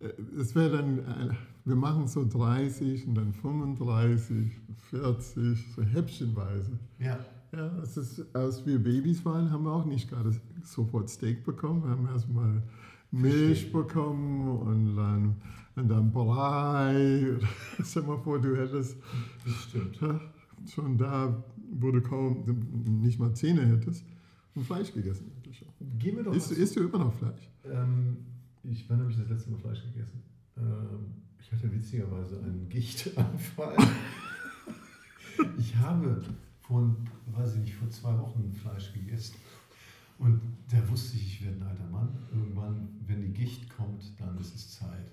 Äh, äh, es wäre dann, äh, wir machen so 30 und dann 35, 40, so häppchenweise. Ja, Ja, es ist, als wir Babys waren, haben wir auch nicht gerade sofort Steak bekommen. Wir haben erstmal Milch bekommen und dann, und dann Brei. Stell mal vor, du hättest schon da, wo du kaum nicht mal Zähne hättest, und Fleisch gegessen. Gehen wir doch Isst, isst du immer noch Fleisch? Ähm, ich, wann habe ich das letzte Mal Fleisch gegessen? Ähm, ich hatte witzigerweise einen Gichtanfall. ich habe vor, weiß ich nicht, vor zwei Wochen Fleisch gegessen. Und da wusste ich, ich werde ein alter Mann. Irgendwann, wenn die Gicht kommt, dann ist es Zeit,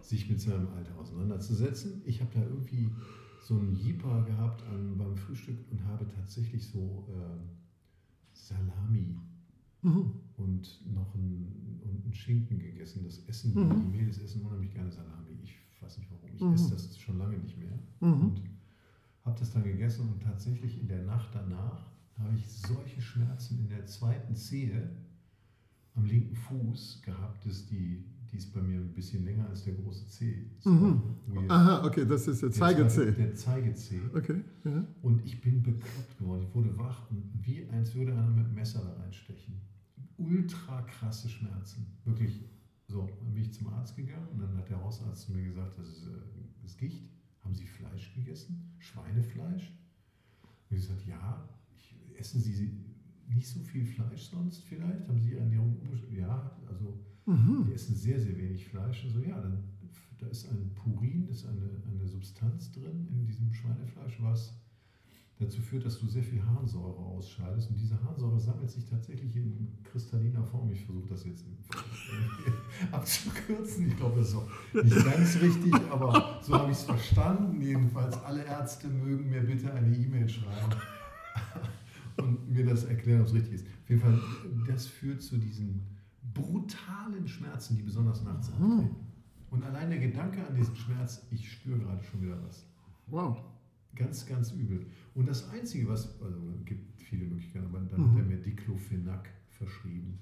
sich mit seinem Alter auseinanderzusetzen. Ich habe da irgendwie so einen Jeeper gehabt an, beim Frühstück und habe tatsächlich so ähm, Salami Mhm. und noch einen, und einen Schinken gegessen. Das essen, Mhm. die Mädels essen unheimlich gerne Salami. Ich weiß nicht warum. Ich Mhm. esse das schon lange nicht mehr. Mhm. Und habe das dann gegessen und tatsächlich in der Nacht danach habe ich solche Schmerzen in der zweiten Zehe am linken Fuß gehabt, dass die, die ist bei mir ein bisschen länger als der große Zeh. Mhm. Aha, okay, das ist der Zeigezeh. Der Zeigezeh. Okay, ja. Und ich bin bekloppt geworden. Ich wurde wach und wie als würde einer mit dem Messer da reinstechen. Ultra krasse Schmerzen. Wirklich. So, dann bin ich zum Arzt gegangen und dann hat der Hausarzt mir gesagt, das ist, äh, das ist Gicht. Haben Sie Fleisch gegessen? Schweinefleisch? Und ich gesagt, ja. Essen Sie nicht so viel Fleisch sonst vielleicht? Haben Sie Ihre Ernährung umgestellt? Ja, also Mhm. die essen sehr, sehr wenig Fleisch. Also ja, dann, da ist ein Purin, ist eine, eine Substanz drin in diesem Schweinefleisch, was dazu führt, dass du sehr viel Harnsäure ausscheidest. Und diese Harnsäure sammelt sich tatsächlich in kristalliner Form. Ich versuche das jetzt abzukürzen. Ich glaube, das ist auch nicht ganz richtig, aber so habe ich es verstanden. Jedenfalls, alle Ärzte mögen mir bitte eine E-Mail schreiben und mir das erklären, ob es richtig ist. Auf jeden Fall, das führt zu diesen brutalen Schmerzen, die besonders nachts auftreten. Und allein der Gedanke an diesen Schmerz, ich spüre gerade schon wieder was. Wow. Ganz, ganz übel. Und das Einzige, was, also es gibt viele Möglichkeiten, aber dann hat er mir Diclofenac verschrieben.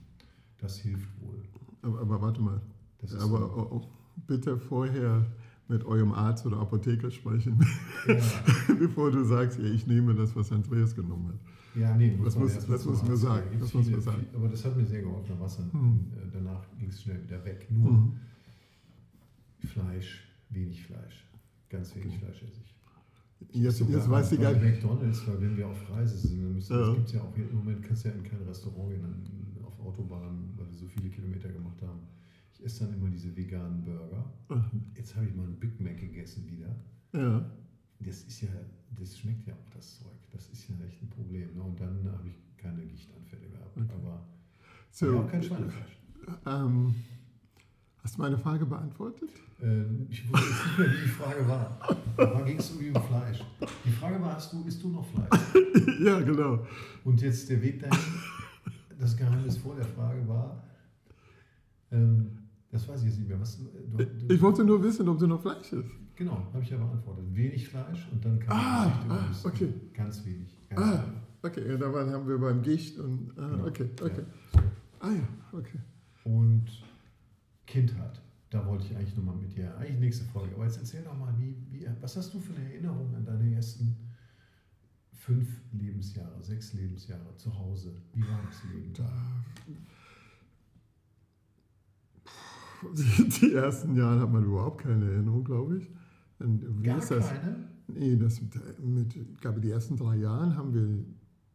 Das hilft wohl. Aber, aber warte mal. Das ist aber so. oh, bitte vorher mit eurem Arzt oder Apotheker sprechen, Ja, bevor du sagst, ja, ich nehme das, was Andreas genommen hat. ja nee, Das muss- das muss mir sagen, das Gibt's muss mir viele- sagen. Aber das hat mir sehr geholfen. Dann, Mhm. äh, danach ging es schnell wieder weg. Nur Mhm. Fleisch, wenig Fleisch. Ganz wenig Fleisch esse ich. Jetzt, jetzt weiß ich gar bei nicht. McDonalds, weil wenn wir auf Reise sind, dann müssen, Ja. das gibt's ja auch hier im Moment, kannst du ja in kein Restaurant gehen, auf Autobahnen, weil wir so viele Kilometer gemacht haben. Ich esse dann immer diese veganen Burger. Jetzt habe ich mal einen Big Mac gegessen wieder. Ja. Das ist ja, das schmeckt ja auch das Zeug. Das ist ja echt ein Problem. Ne? Und dann habe ich keine Gichtanfälle gehabt. Okay. Aber So, ja, kein Schweinefleisch. ähm, hast du meine Frage beantwortet? Ähm, ich wusste jetzt nicht mehr, wie die Frage war. Da ging es irgendwie um Fleisch. Die Frage war, hast du, isst du noch Fleisch? ja, genau. Und jetzt der Weg dahin, das Geheimnis vor der Frage war, ähm, das weiß ich jetzt nicht mehr. Was, du, du, Ich wollte nur wissen, ob du noch Fleisch isst. genau, habe ich ja beantwortet. Wenig Fleisch und dann kam Ah, Geschichte ah, okay. Ganz wenig. Ganz Ah, okay, ja, da waren, haben wir beim Gicht und. Ah, Genau. okay, okay. Ja. Ah ja, okay. Und Kindheit. Da wollte ich eigentlich nochmal mit dir, eigentlich nächste Folge. Aber jetzt erzähl doch mal, wie, wie, was hast du für eine Erinnerung an deine ersten fünf Lebensjahre, sechs Lebensjahre zu Hause? Wie war das Leben da? Die, ersten Jahre hat man überhaupt keine Erinnerung, glaube ich. Wie Gar ist das? keine? Nee, das mit, ich glaube, die ersten drei Jahren haben wir,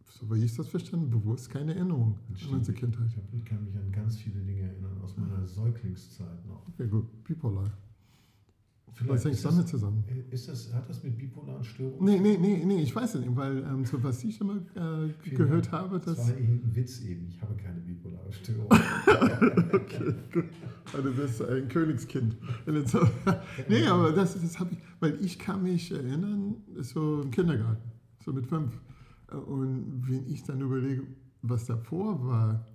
so wie ich das verstanden, bewusst keine Erinnerung an unsere Kindheit. Ich, hab, ich kann mich an ganz viele Dinge erinnern aus meiner Säuglingszeit noch. Okay, gut, bipolar. Vielleicht Was hängt ist damit das, zusammen? ist das, hat das mit bipolaren Störungen? Nee, nee, nee, nee, ich weiß es nicht, weil ähm, so was ich immer äh, gehört Dank. habe, Das dass. war ein Witz eben. Ich habe keine bipolare Störung. okay, gut. Also das ist ein Königskind. Nee, aber das, das habe ich, weil ich kann mich erinnern, so im Kindergarten, so mit fünf. Und wenn ich dann überlege, was davor war,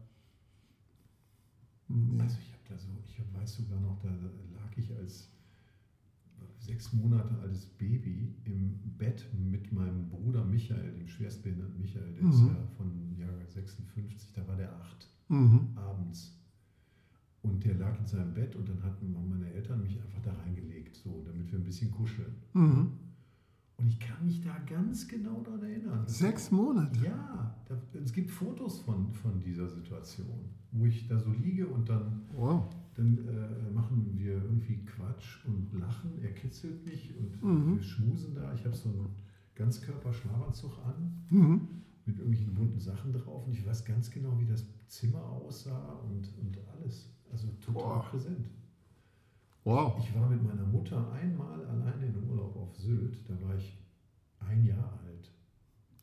nee. Also ich habe da so, ich weiß sogar noch, da lag ich als sechs Monate altes Baby im Bett mit meinem Bruder Michael, dem schwerstbehinderten Michael, der ist Mhm. ja von Jahrgang 56, da war der acht Mhm. abends. Und der lag in seinem Bett und dann hatten meine Eltern mich einfach da reingelegt, so, damit wir ein bisschen kuscheln. Mhm. Und ich kann mich da ganz genau daran erinnern. Sechs Monate. Ja, da, es gibt Fotos von, von dieser Situation, wo ich da so liege und dann Wow. Dann äh, machen wir irgendwie Quatsch und lachen. Er kitzelt mich und Mhm. wir schmusen da. Ich habe so einen Ganzkörper-Schlafanzug an Mhm. mit irgendwelchen bunten Sachen drauf und ich weiß ganz genau, wie das Zimmer aussah und, und alles. Also total Boah. präsent. Wow. Ich war mit meiner Mutter einmal alleine in Urlaub auf Sylt. Da war ich ein Jahr alt.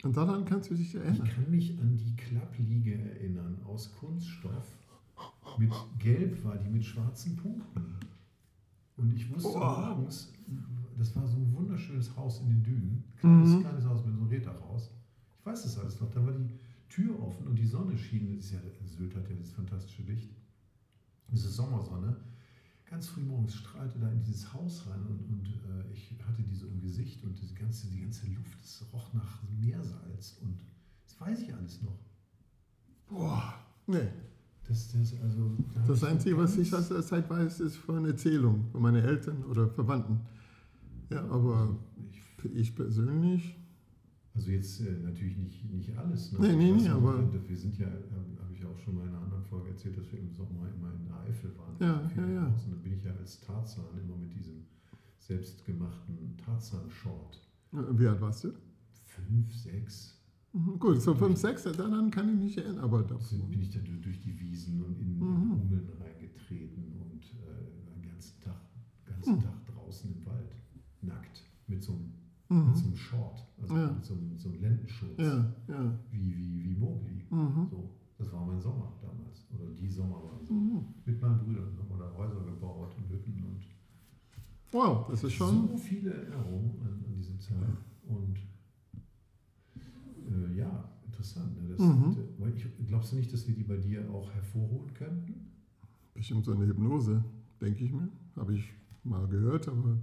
Und daran kannst du dich Ich erinnern. kann mich an die Klappliege erinnern aus Kunststoff. Mit Gelb war die mit schwarzen Punkten. Und ich wusste Boah. morgens, das war so ein wunderschönes Haus in den Dünen. Kleines, Mhm. kleines Haus mit so einem Reddachhaus. Ich weiß das alles noch. Da war die Tür offen und die Sonne schien. Das ist ja, Sylt hat ja dieses fantastische Licht. Diese Sommersonne. Ganz früh morgens strahlte da in dieses Haus rein und, und äh, ich hatte die so im Gesicht und die ganze, die ganze Luft, es roch nach Meersalz und das weiß ich alles noch. Boah. Nee. Das, das, also, da Das ich Einzige, was ich aus der Zeit weiß, ist von Erzählungen von meinen Eltern oder Verwandten. Ja, aber Ich, für ich persönlich, also jetzt äh, natürlich nicht, nicht alles. Ne? Nee, nee, Ich weiß nee, aber- äh, Wir sind ja, ähm, habe ich auch schon mal in einer anderen Folge erzählt, dass wir im Sommer immer in der Eifel waren. Ja, ja, ja. raus. Und da bin ich ja als Tarzan immer mit diesem selbstgemachten Tarzan-Short. äh, wie alt warst du? Fünf, sechs, Gut, so 5, 6, daran kann ich mich erinnern, aber da, bin ich da durch die Wiesen und in, Mhm. Hummeln reingetreten und äh, den ganzen Tag, ganzen Mhm. Tag draußen im Wald, nackt, mit so einem, Mhm. mit so einem Short. also Ja. mit so, einem- so einem Lendenschutz, Ja, ja. wie, wie, wie Mowgli. Mhm. So, das war mein Sommer damals, oder die Sommer waren so. Mhm. Mit meinen Brüdern haben wir da Häuser gebaut und Hütten und Wow, das ist schon. so viele Erinnerungen an, an diese Zeit. Und äh, ja, interessant. Ne? Das, Mhm. weil ich, glaubst du nicht, dass wir die bei dir auch hervorholen könnten? Bestimmt so eine Hypnose, denke ich mir. Habe ich mal gehört, aber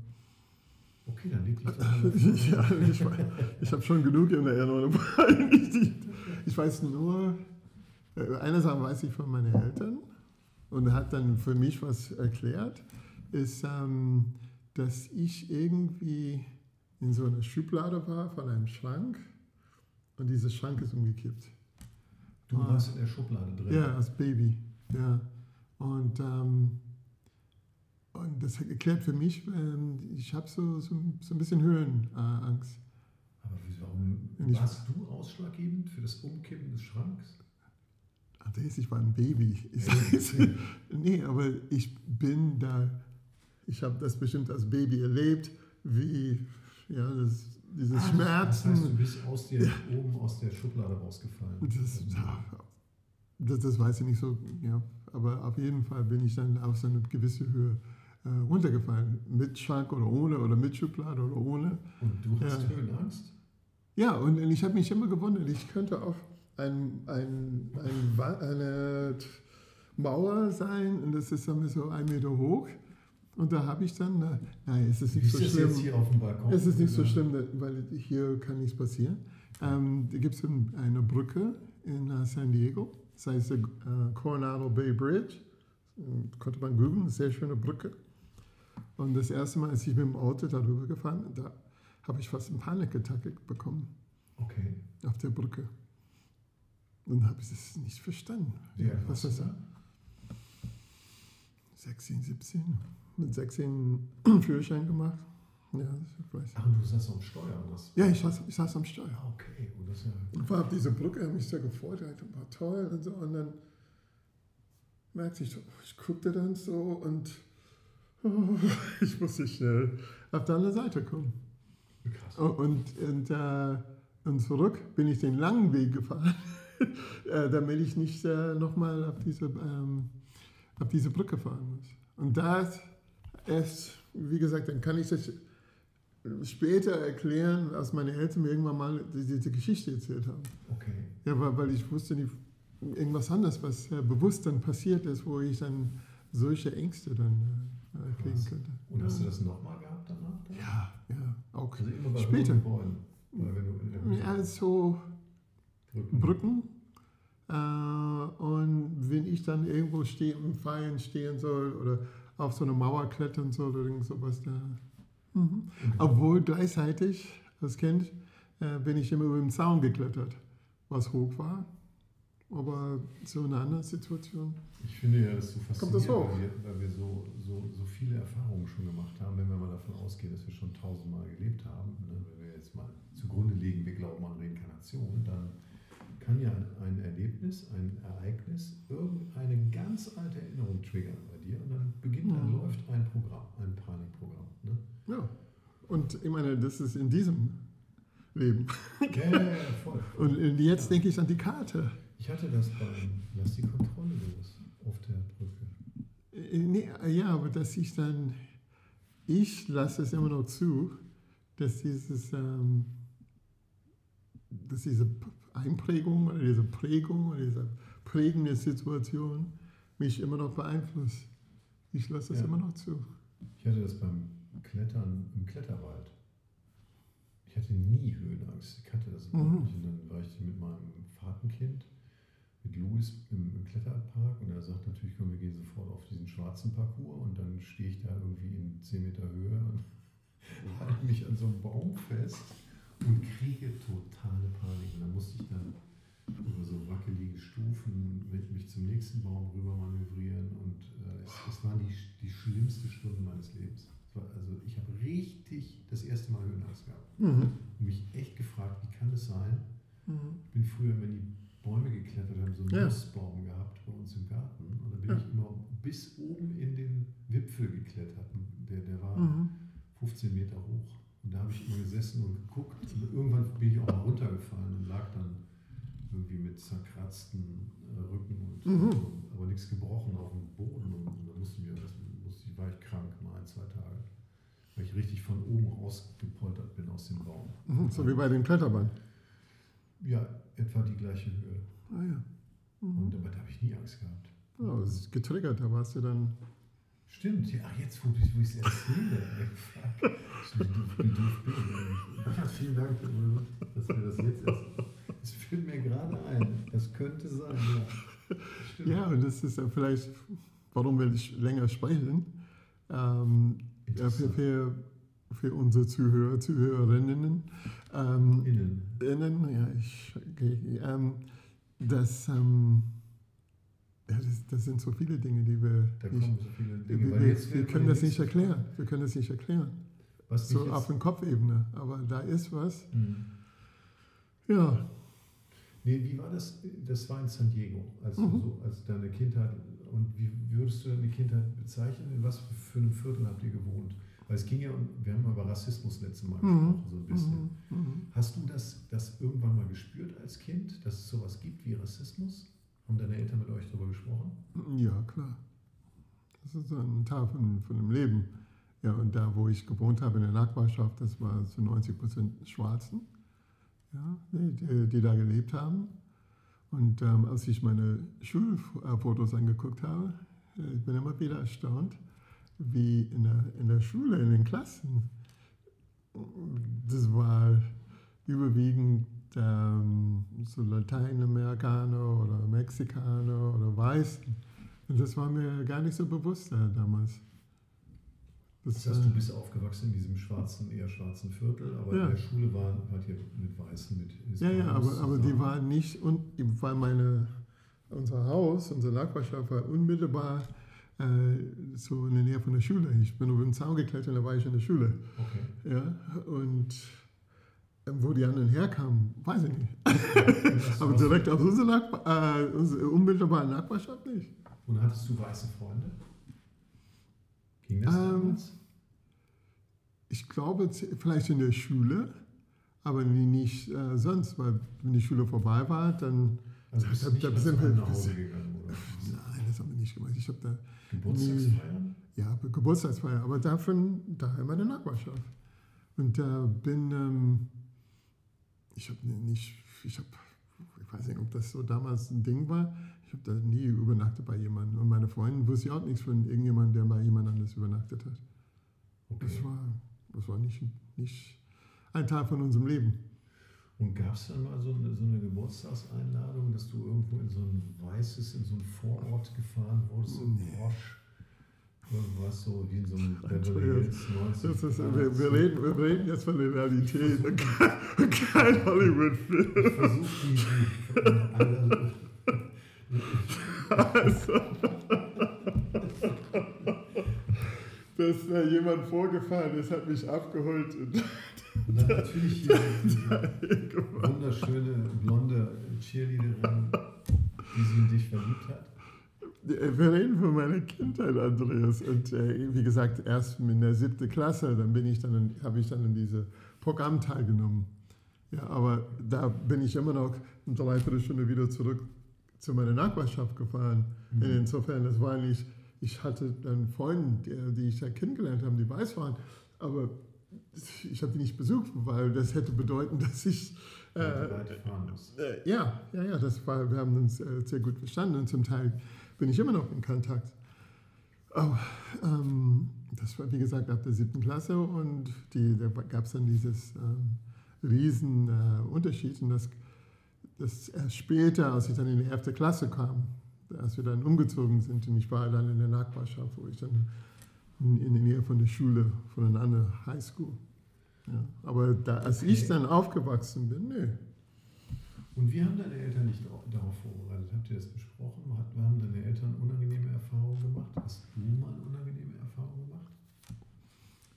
Okay, dann leg dich doch mal davor. ja, ich, ich habe schon genug in Erinnerung. eigentlich nicht. Ich weiß nur, äh, eine Sache weiß ich von meinen Eltern und hat dann für mich was erklärt, ist, ähm, dass ich irgendwie in so einer Schublade war von einem Schrank und dieser Schrank ist umgekippt. Du Ah. warst in der Schublade drin. Ja, als Baby. Ja. Und, ähm, und das erklärt für mich, ähm, ich habe so, so, so ein bisschen Höhenangst. Aber warum Ich- warst du ausschlaggebend für das Umkippen des Schranks? Ist, ich war ein Baby. Ich, nee, aber ich bin da, ich habe das bestimmt als Baby erlebt, wie ja, das, diese Ah, Schmerzen. Das heißt, du bist aus der, oben aus der Schublade rausgefallen. Das, das, das weiß ich nicht so, ja. Aber auf jeden Fall bin ich dann auf so eine gewisse Höhe äh, runtergefallen. Mit Schrank oder ohne, oder mit Schublade oder ohne. Und du hast Ja. Höhenangst? Ja, und, und ich habe mich immer gewundert, ich könnte auch ein, ein, ein, eine Mauer sein und das ist dann so ein Meter hoch. Und da habe ich dann, na, nein, es ist nicht ist so schlimm. jetzt hier auf dem Balkon? Es ist nicht so Oder- schlimm, weil hier kann nichts passieren. Ähm, da gibt es eine Brücke in äh, San Diego, das heißt äh, Coronado Bay Bridge. Ähm, Konnte man googeln, sehr schöne Brücke. Und das erste Mal, als ich mit dem Auto darüber gefahren bin, da habe ich fast eine Panikattacke bekommen Okay. auf der Brücke. Und habe ich das nicht verstanden. Alt Was warst das du da? 16, 17. Mit 16 Führerschein gemacht. Ja, ich weiß. Ach, und du saßt am Steuer. Das Ja, ich saß, ich saß am Steuer. Okay. Und das ja Und war auf dieser Brücke, habe mich sehr gefreut, war toll und so. Und dann merkte ich, so, ich guckte dann so und oh, ich musste schnell auf die andere Seite kommen. krass. Und, und, und, äh, und zurück bin ich den langen Weg gefahren, äh, damit ich nicht äh, nochmal auf diese, ähm, auf diese Brücke fahren muss. Und da erst, wie gesagt, dann kann ich das später erklären, als meine Eltern mir irgendwann mal diese, Geschichte erzählt haben. Okay. Ja, weil, weil ich wusste nicht, irgendwas anderes, was bewusst dann passiert ist, wo ich dann solche Ängste dann äh, kriegen könnte. Und hast du das nochmal gehabt danach? dann? Ja, ja, auch. Also immer bei Später. Oder wenn Ja, so Brücken. Brücken. Äh, und wenn ich dann irgendwo stehe und feiern stehen soll oder auf so eine Mauer klettern soll oder irgend sowas da. Mhm. Obwohl gleichzeitig als Kind äh, bin ich immer über den Zaun geklettert, was hoch war. Aber so eine andere Situation. Ich finde ja, das so Kommt das faszinierend, hoch? weil wir, weil wir so, so, so viele Erfahrungen schon gemacht haben, wenn wir mal davon ausgehen, dass wir schon tausendmal gelebt haben. Ne? Wenn wir jetzt mal zugrunde legen, wir glauben an Reinkarnation, dann kann ja ein, Erlebnis, ein Ereignis irgendeine ganz alte Erinnerung triggern bei dir und dann beginnt, dann Mhm. läuft ein Programm, ein Panikprogramm. Ne? Ja. Und ich meine, das ist in diesem Leben. Ja, ja, ja, voll. voll. Und jetzt denke ich an die Karte. Ich hatte das beim Lass die Kontrolle los auf der Brücke. Äh, Nee, ja, aber dass ich dann, ich lasse es immer noch zu, dass dieses, ähm, dass diese Einprägung oder diese Prägung oder diese prägende Situation mich immer noch beeinflusst. Ich lasse es Ja. immer noch zu. Ich hatte das beim Klettern im Kletterwald. Ich hatte nie Höhenangst. Ich kannte das überhaupt Mhm. nicht. Und dann war ich mit meinem Patenkind, mit Louis im, im Kletterpark und er sagt natürlich, komm, wir gehen sofort auf diesen schwarzen Parcours und dann stehe ich da irgendwie in 10 Meter Höhe und halte mich an so einem Baum fest und kriege totale Panik. Und dann musste ich dann über so wackelige Stufen mich, mich zum nächsten Baum rüber manövrieren und äh, es, es waren die, die schlimmste Stunden meines Lebens. War, also ich habe richtig das erste Mal Höhenangst gehabt Mhm. und mich echt gefragt, wie kann es sein? Mhm. Ich bin früher, wenn die Bäume geklettert haben, so einen Ja. Nussbaum gehabt bei uns im Garten und da bin Ja. ich immer bis oben in den Wipfel geklettert. Der, der war Mhm. 15 Meter hoch Und da habe ich immer gesessen und geguckt. Und irgendwann bin ich auch mal runtergefallen und lag dann irgendwie mit zerkratzten äh, Rücken und Mhm. aber nichts gebrochen auf dem Boden. Und, und da musste mir, das musste ich, war ich krank mal ein, zwei Tage. Weil ich richtig von oben rausgepoltert bin aus dem Baum. Mhm, So wie bei den Kletterbahn. Ja, etwa die gleiche Höhe. Ah ja. Und damit habe ich nie Angst gehabt. Ja, das ist getriggert, da warst du dann. Stimmt, ja, jetzt, wo ich es erzähle. Wie doof bin ich eigentlich? Ja, vielen Dank, dass wir das jetzt erzählen. Es fällt mir gerade ein. Das könnte sein, ja. Stimmt. Ja, und das ist ja vielleicht, warum will ich länger sprechen? Ähm, ja, für, für, für unsere Zuhörer, Zuhörerinnen. Ähm, Innen. Innen, ja, ich, okay, ähm, das, ähm, ja, das, das sind so viele Dinge, die wir Da nicht, kommen so viele wir, Dinge. wir, wir werden können das nicht erklären. Wir können das nicht erklären. Was So auf der Kopfebene. Aber da ist was. Hm. Ja, Nee, wie war das? Das war in San Diego, als, Mhm. du so, als deine Kindheit. Und wie würdest du deine Kindheit bezeichnen? In was für einem Viertel habt ihr gewohnt? Weil es ging ja, wir haben mal über Rassismus letztes Mal Mhm. gesprochen, so ein bisschen. Mhm. Hast du das, das irgendwann mal gespürt als Kind, dass es sowas gibt wie Rassismus? Haben deine Eltern mit euch darüber gesprochen? Ja, klar. Das ist ein Teil von, von dem Leben. Ja, und da, wo ich gewohnt habe, in der Nachbarschaft, das war zu 90 Prozent Schwarzen, ja, die, die, da gelebt haben. Und ähm, als ich meine Schulfotos angeguckt habe, äh, ich bin immer wieder erstaunt, wie in der, in der Schule, in den Klassen, das war überwiegend ähm, so Lateinamerikaner oder Mexikaner oder Weißen. Und das war mir gar nicht so bewusst äh, damals. Das heißt, du bist aufgewachsen in diesem schwarzen, eher schwarzen Viertel, aber Ja. in der Schule war, wart ihr mit Weißen, mit Ja, ja, aber, Hispanos aber die waren nicht, und weil meine, unser Haus, unsere Nachbarschaft war unmittelbar äh, so in der Nähe von der Schule. Ich bin über den Zaun geklettert, da war ich in der Schule. Okay. Ja, und äh, wo die anderen herkamen, weiß ich nicht. Aber direkt aus unserer, äh, unsere unmittelbare Nachbarschaft nicht. und hattest du weiße Freunde? Ging das Ähm, damals? Ich glaube, vielleicht in der Schule, aber nie- nicht äh, sonst, weil wenn die Schule vorbei war, dann. Also bist da- du nicht da mehr sind wir- einem nach Hause gegangen, oder? Nein, das haben wir nicht gemacht. Ich habe da Geburtstagsfeiern? Ja, Geburtstagsfeier, aber davon daher meine Nachbarschaft. Und da bin, ähm, ich habe nicht, ich habe, ich weiß nicht, ob das so damals ein Ding war, ich habe da nie übernachtet bei jemandem. Und meine Freundin wusste auch nichts von irgendjemandem, der bei jemand anders übernachtet hat. Okay. Das war, das war nicht, nicht ein Teil von unserem Leben. Und gab es dann mal so eine, so eine Geburtstagseinladung, dass du irgendwo in so ein weißes, in so ein Vorort gefahren wurdest, so ein Nee. Porsche? Irgendwas so wie in so einem Beverly. Hills 90. Das ist, wir, wir, reden, wir reden jetzt von der Realität und kein, kein Hollywood-Film. Ich versuche die, Also, dass da jemand vorgefahren ist, hat mich abgeholt. Und Und dann natürlich hier diese wunderschöne blonde Cheerleaderin, die sich in dich verliebt hat. Wir reden von meiner Kindheit, Andreas. Und äh, wie gesagt, erst in der siebten Klasse, dann bin ich dann, habe ich dann in diese Programm teilgenommen. Ja, aber da bin ich immer noch eine Dreiviertelstunde wieder zurück zu meiner Nachbarschaft gefahren. Insofern, das war nicht, ich hatte dann Freunde, die, ich da kennengelernt habe, die weiß waren, aber ich habe die nicht besucht, weil das hätte bedeuten, dass ich äh, äh, ja, ja, ja, das war, wir haben uns äh, sehr gut verstanden und zum Teil bin ich immer noch in Kontakt. Oh, ähm, das war, wie gesagt, ab der siebten Klasse und die, da gab es dann dieses ähm, riesen äh, Unterschied und das, das erst später, als ich dann in die elfte Klasse kam, als wir dann umgezogen sind und ich war dann in der Nachbarschaft, wo ich dann in, in der Nähe von der Schule, von einer anderen Highschool. Ja, aber da, als ich Okay. dann aufgewachsen bin, nö. Und wie haben deine Eltern dich darauf darauf vorbereitet? Habt ihr das besprochen? Hat, haben deine Eltern unangenehme Erfahrungen gemacht? Hast du mal unangenehme Erfahrungen gemacht?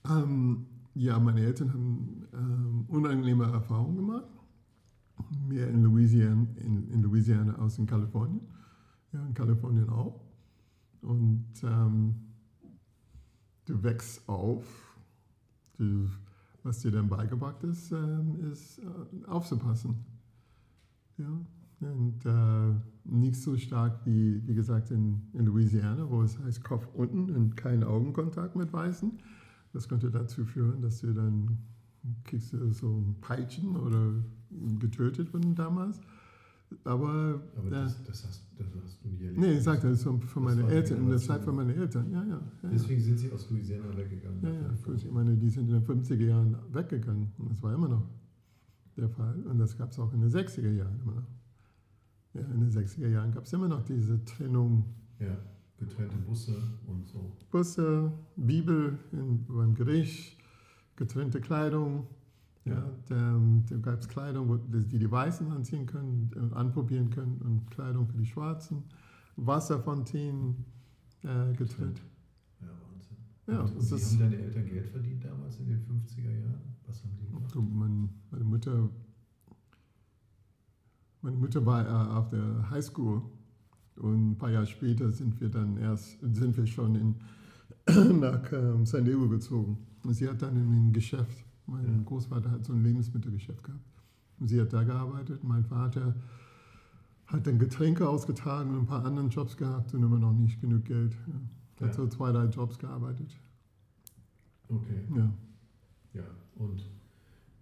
Ähm, ja, meine Eltern haben ähm, unangenehme Erfahrungen gemacht. Mehr in Louisiana, in, in Louisiana als in Kalifornien. Ja, in Kalifornien auch. Und ähm, du wächst auf. Du was dir dann beigebracht ist, ähm, ist äh, aufzupassen. Ja, und äh, nicht so stark wie, wie gesagt, in, in Louisiana, wo es heißt Kopf unten und kein Augenkontakt mit Weißen. Das könnte dazu führen, dass du dann kriegst du so ein Peitschen oder getötet wurden damals. Aber, Aber äh, das, das, hast, das hast du nie erlebt. nee, ich sagte, das ist von Das meinen Eltern, in der. Zeit von meinen Eltern. Ja, ja. ja, ja. Deswegen sind sie aus Louisiana weggegangen. Ja, ja, gut. Ich meine, die sind in den 50er Jahren weggegangen. Und das war immer noch der Fall. Und das gab es auch in den 60er Jahren immer noch. Ja, in den 60er Jahren gab es immer noch diese Trennung Ja, getrennte Busse und so. Busse, Bibel in, beim Gericht, getrennte Kleidung. Ja, da, da gab es Kleidung, die die Weißen anziehen können und anprobieren können und Kleidung für die Schwarzen. Wasserfontänen äh, getrennt. Ja, Wahnsinn. Ja, und, und das wie haben deine Eltern Geld verdient damals in den 50er Jahren? Was haben die gemacht? Meine Mutter, meine Mutter war äh, auf der Highschool und ein paar Jahre später sind wir dann erst, sind wir schon in, nach ähm, San Diego gezogen. Und sie hat dann in einem Geschäft, mein. Großvater hat so ein Lebensmittelgeschäft gehabt. Und sie hat da gearbeitet. Mein Vater hat dann Getränke ausgetragen und ein paar anderen Jobs gehabt und immer noch nicht genug Geld. Ja. Hat Ja. so zwei, drei Jobs gearbeitet. Okay, Ja. ja. Und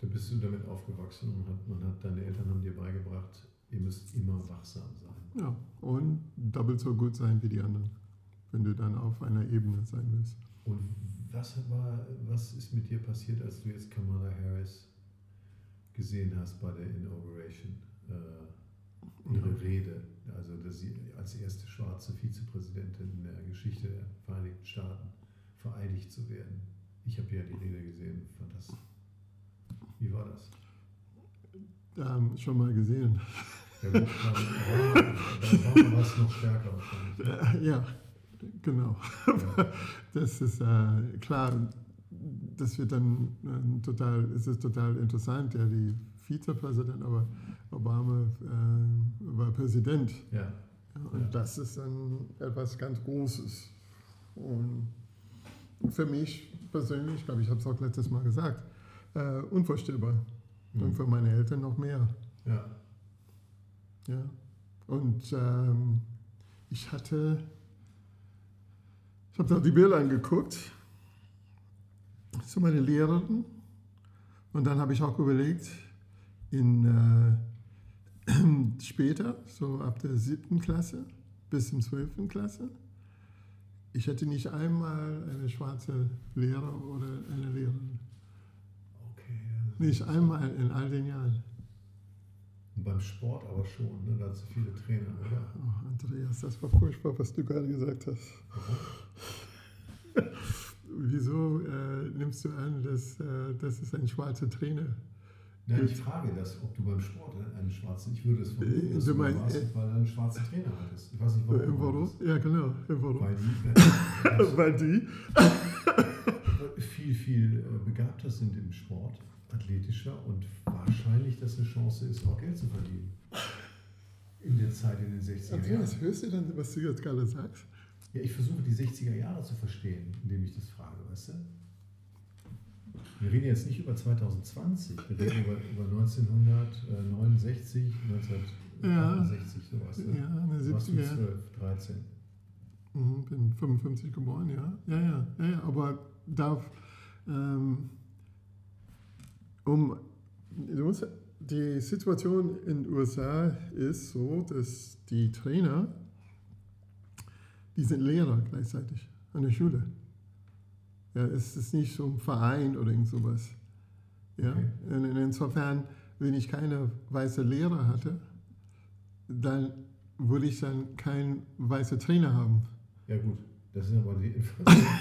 da bist du damit aufgewachsen und hat, man hat, deine Eltern haben dir beigebracht, ihr müsst immer wachsam sein. Ja, und doppelt so gut sein wie die anderen, wenn du dann auf einer Ebene sein willst. Und was, war, was ist mit dir passiert, als du jetzt Kamala Harris gesehen hast bei der Inauguration? Äh, ihre Rede, also dass sie als erste schwarze Vizepräsidentin in der Geschichte der Vereinigten Staaten vereidigt zu werden. Ich habe ja die Rede gesehen, fand das. Wie war das? Ähm, schon mal gesehen. Dann war es noch stärker. Äh, ja, genau. Ja. Das ist äh, klar, das wird dann äh, total, es ist total interessant, ja, die Vizepräsident, aber Obama äh, war Präsident. Ja. Und Ja. das ist dann etwas ganz Großes. Und für mich persönlich, ich glaube, ich habe es auch letztes Mal gesagt, äh, unvorstellbar. Und Mhm. für meine Eltern noch mehr. ja. Ja. Und ähm, ich hatte, ich habe da die Bilder angeguckt, so meine Lehrerin. Und dann habe ich auch überlegt, in, äh, später, so ab der siebten Klasse bis zum zwölften Klasse, ich hätte nicht einmal eine schwarze Lehrer oder eine Lehrerin. Okay. Nicht einmal in all den Jahren. Beim Sport aber schon, ne? da hat viele Trainer, oder? Oh, Andreas, das war furchtbar, was du gerade gesagt hast. Wieso äh, nimmst du an, dass äh, das ist ein schwarzer Trainer? Nein, ich frage das, ob du beim Sport einen schwarzen, ich würde es vermuten, Äh, dass du du meinst, beim Basketball einen schwarzen Trainer hattest. Ich weiß nicht, warum. Äh, Im Warum? Ja, genau, im Warum. Weil die Weil die. äh, viel, viel äh, begabter sind im Sport, athletischer und wahrscheinlich, dass eine Chance ist, auch Geld zu verdienen. In der Zeit in den 60er Jahren. Andreas, hörst du dann, was du jetzt gerade sagst? Ja, ich versuche die 60er Jahre zu verstehen, indem ich das frage, weißt du? Wir reden jetzt nicht über 2020, wir reden über, über 1969, 1968, sowas. Ne? Ja, in den Du warst 70er du Jahren. 12, 13. Mhm, bin 55 geboren, ja. Ja, ja, ja, ja. aber darf, ähm, um, die Situation in den USA ist so, dass die Trainer, die sind Lehrer gleichzeitig an der Schule. Ja, es ist nicht so ein Verein oder irgend sowas. Ja, Okay. insofern, wenn ich keine weiße Lehrer hatte, dann würde ich dann keinen weißen Trainer haben. Ja gut, das sind aber die Informationen,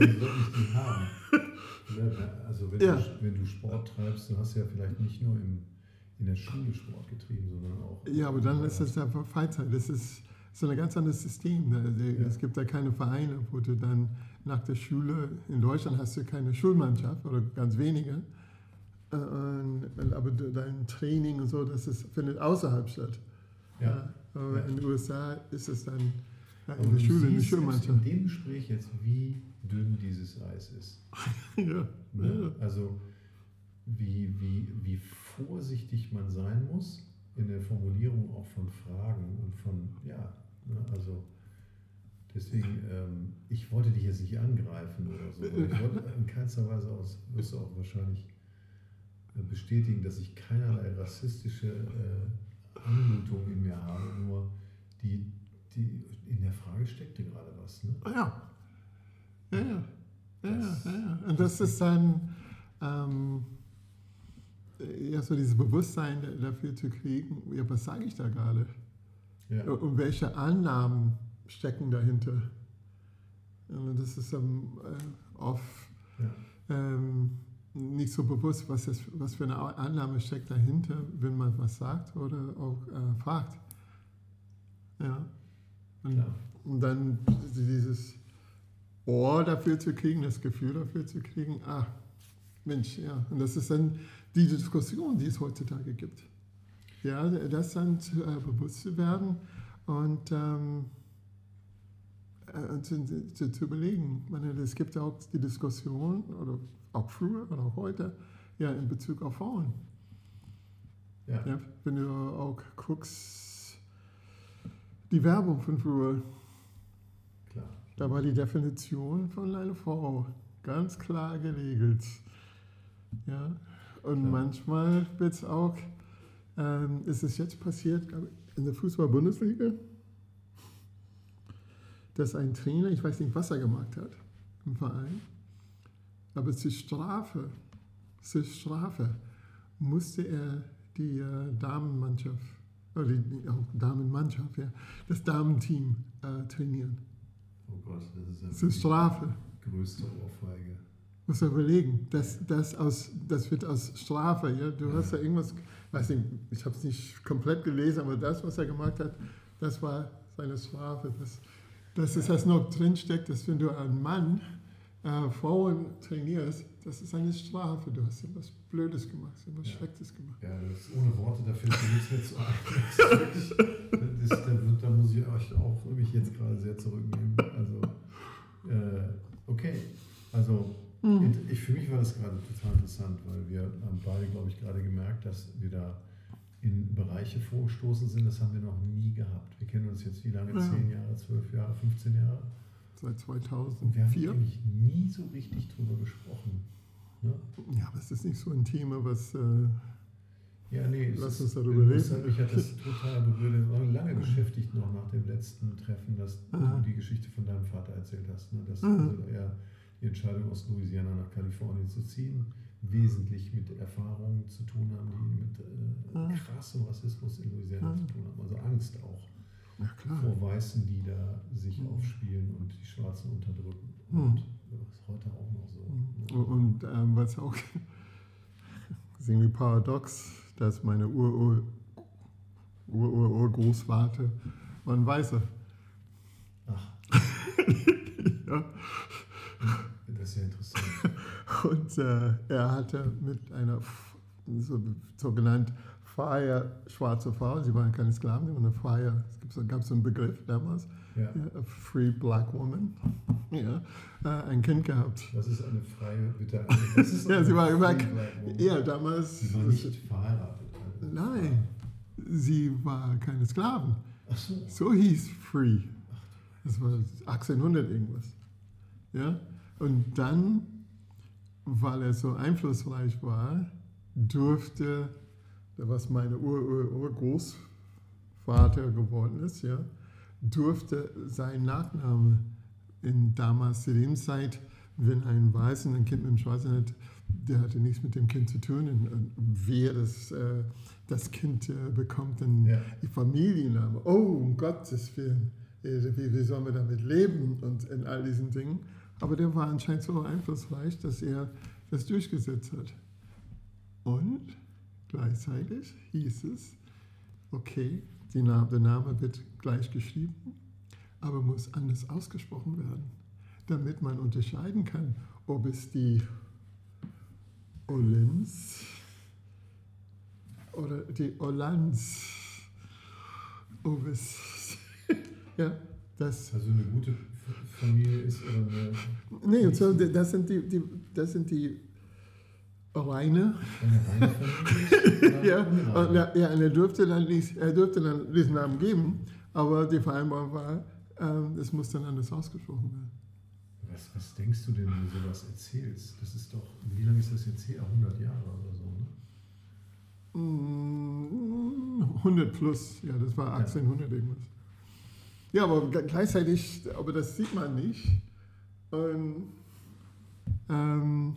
die ich die haben. Ja, Also wenn, Ja. du, wenn du Sport treibst, du hast ja vielleicht nicht nur im, in der Schule Sport getrieben, sondern auch... Ja, aber dann ist das einfach Freizeit. Das ist so ein ganz anderes System. Da- Ja. Es gibt da keine Vereine, wo du dann nach der Schule, in Deutschland hast du keine Schulmannschaft oder ganz wenige. Äh, Aber de- dein Training und so, das ist, findet außerhalb statt. Ja. Aber Ja. in den USA ist es dann ja, in der du Schule, in der Schulmannschaft. in dem Gespräch jetzt, wie dünn dieses Eis ist. Ja. Ne? Also wie, wie, wie vorsichtig man sein muss in der Formulierung auch von Fragen und von, ja, ne, also deswegen, ähm, ich wollte dich jetzt nicht angreifen oder so, ich wollte in keinster Weise aus, wirst du auch wahrscheinlich äh, bestätigen, dass ich keinerlei rassistische äh, Anmutung in mir habe, nur die, die in der Frage steckte gerade was. Ne? Ja. Ja, ja. Ja, ja, ja, ja. Und das ist dann, ähm, ja, so dieses Bewusstsein da- dafür zu kriegen, ja, was sage ich da gerade? Ja, Und welche Annahmen stecken dahinter? Und das ist ähm, äh, oft ja, ähm, nicht so bewusst, was, das, was für eine Annahme steckt dahinter, wenn man was sagt oder auch äh, fragt. Ja. Und, klar. und dann dieses Ohr dafür zu kriegen, das Gefühl dafür zu kriegen, ah, Mensch, ja. Und das ist dann die Diskussion, die es heutzutage gibt. Ja, das dann zu, äh, bewusst zu werden und ähm, äh, zu, zu, zu überlegen. Ich meine, es gibt auch die Diskussion, oder auch früher oder auch heute, ja, in Bezug auf Frauen. Ja, Ja, wenn du auch guckst, die Werbung von früher. Da war die Definition von einer Frau ganz klar geregelt. Ja, und Klar. manchmal wird es auch, ähm, ist es jetzt passiert, in der Fußball-Bundesliga, dass ein Trainer, ich weiß nicht, was er gemacht hat im Verein, aber zur Strafe, zur Strafe musste er die äh, Damenmannschaft, oder die, die auch Damenmannschaft, ja, das Damenteam äh, trainieren. Oh Gott, das ist ja Zur die Strafe. größte Ohrfeige. Muss man überlegen, das, das, aus, das wird aus Strafe, ja, du hast ja irgendwas, weiß nicht, ich habe es nicht komplett gelesen, aber das, was er gemacht hat, das war seine Strafe. Das, das ist, was noch drinsteckt, dass wenn du einen Mann äh, Frauen trainierst, das ist eine Strafe. Du hast etwas Blödes gemacht, etwas Ja. Schlechtes gemacht. Ja, das ist ohne Worte, da fällt mir zu ist das, da, muss ich euch auch mich jetzt gerade sehr zurücknehmen. Also, äh, okay. Also, int- ich, für mich war das gerade total interessant, weil wir haben beide, glaube ich, gerade gemerkt, dass wir da in Bereiche vorgestoßen sind, das haben wir noch nie gehabt. Wir kennen uns jetzt wie lange? Ja. 10 Jahre, 12 Jahre, 15 Jahre? Seit Und wir haben 2004. eigentlich nie so richtig drüber gesprochen. Ne? Ja, aber es ist nicht so ein Thema, was. Äh, Ja, nee, Lass uns darüber das reden. hat mich hat das total berührt. Lange beschäftigt noch nach dem letzten Treffen, dass Aha. du die Geschichte von deinem Vater erzählt hast. Ne? Dass also er die Entscheidung aus Louisiana nach Kalifornien zu ziehen, wesentlich mit Erfahrungen zu tun haben, die mit äh, krassem Rassismus in Louisiana zu tun haben. Also Angst auch. Vor Weißen, die da sich Mhm. aufspielen und die Schwarzen unterdrücken. Mhm. Und das ist heute auch noch so. ne? Und ähm, was auch ist irgendwie paradox, dass meine Ur-Ur- Ur-Ur-Urgroßvater war ein Weißer. Ach, Ja. das ist ja interessant. Und äh, er hatte mit einer f- so, sogenannten freie schwarze Frau, sie waren keine Sklaven, sie waren eine freie, es gab so, einen Begriff damals, Ja. ja, a free black woman, ja, äh, ein Kind gehabt. Was ist eine freie, bitte? Ist Ja, sie war Woman? ja, damals, Sie war nicht verheiratet. Also. nein, sie war keine Sklaven. Ach so. So hieß Free. Das war 1800 irgendwas. Ja? Und dann, weil er so einflussreich war, durfte, was meine Ur-Ur-Urgroßvater geworden ist, ja, durfte sein Nachname in damals zu dem Zeit, wenn ein Weißen ein Kind mit einem Schwarzen hat, der hatte nichts mit dem Kind zu tun. Und, und wer das, äh, das Kind äh, bekommt, dann Ja. die Familienname. Oh, um Gottes Willen, äh, wie, wie sollen wir damit leben und in all diesen Dingen. Aber der war anscheinend so einflussreich, dass er das durchgesetzt hat. Und gleichzeitig hieß es, okay, Name, der Name wird gleich geschrieben, aber muss anders ausgesprochen werden, damit man unterscheiden kann, ob es die Olins oder die Olans, ob es, ja, das Also eine gute Familie ist oder eine. Nee, so- das sind die, die, das sind die alleine. Eine Ja, und, ja, ja, und er durfte dann nicht, er durfte dann diesen Namen geben, aber die Vereinbarung war, ähm, es muss dann anders ausgesprochen werden. Was, was denkst du denn, wenn du sowas erzählst? Das ist doch, wie lange ist das jetzt her? 100 Jahre oder so, ne? Mm, 100 plus, ja, das war 1800 irgendwas. Ja, aber gleichzeitig, aber das sieht man nicht. Und, ähm,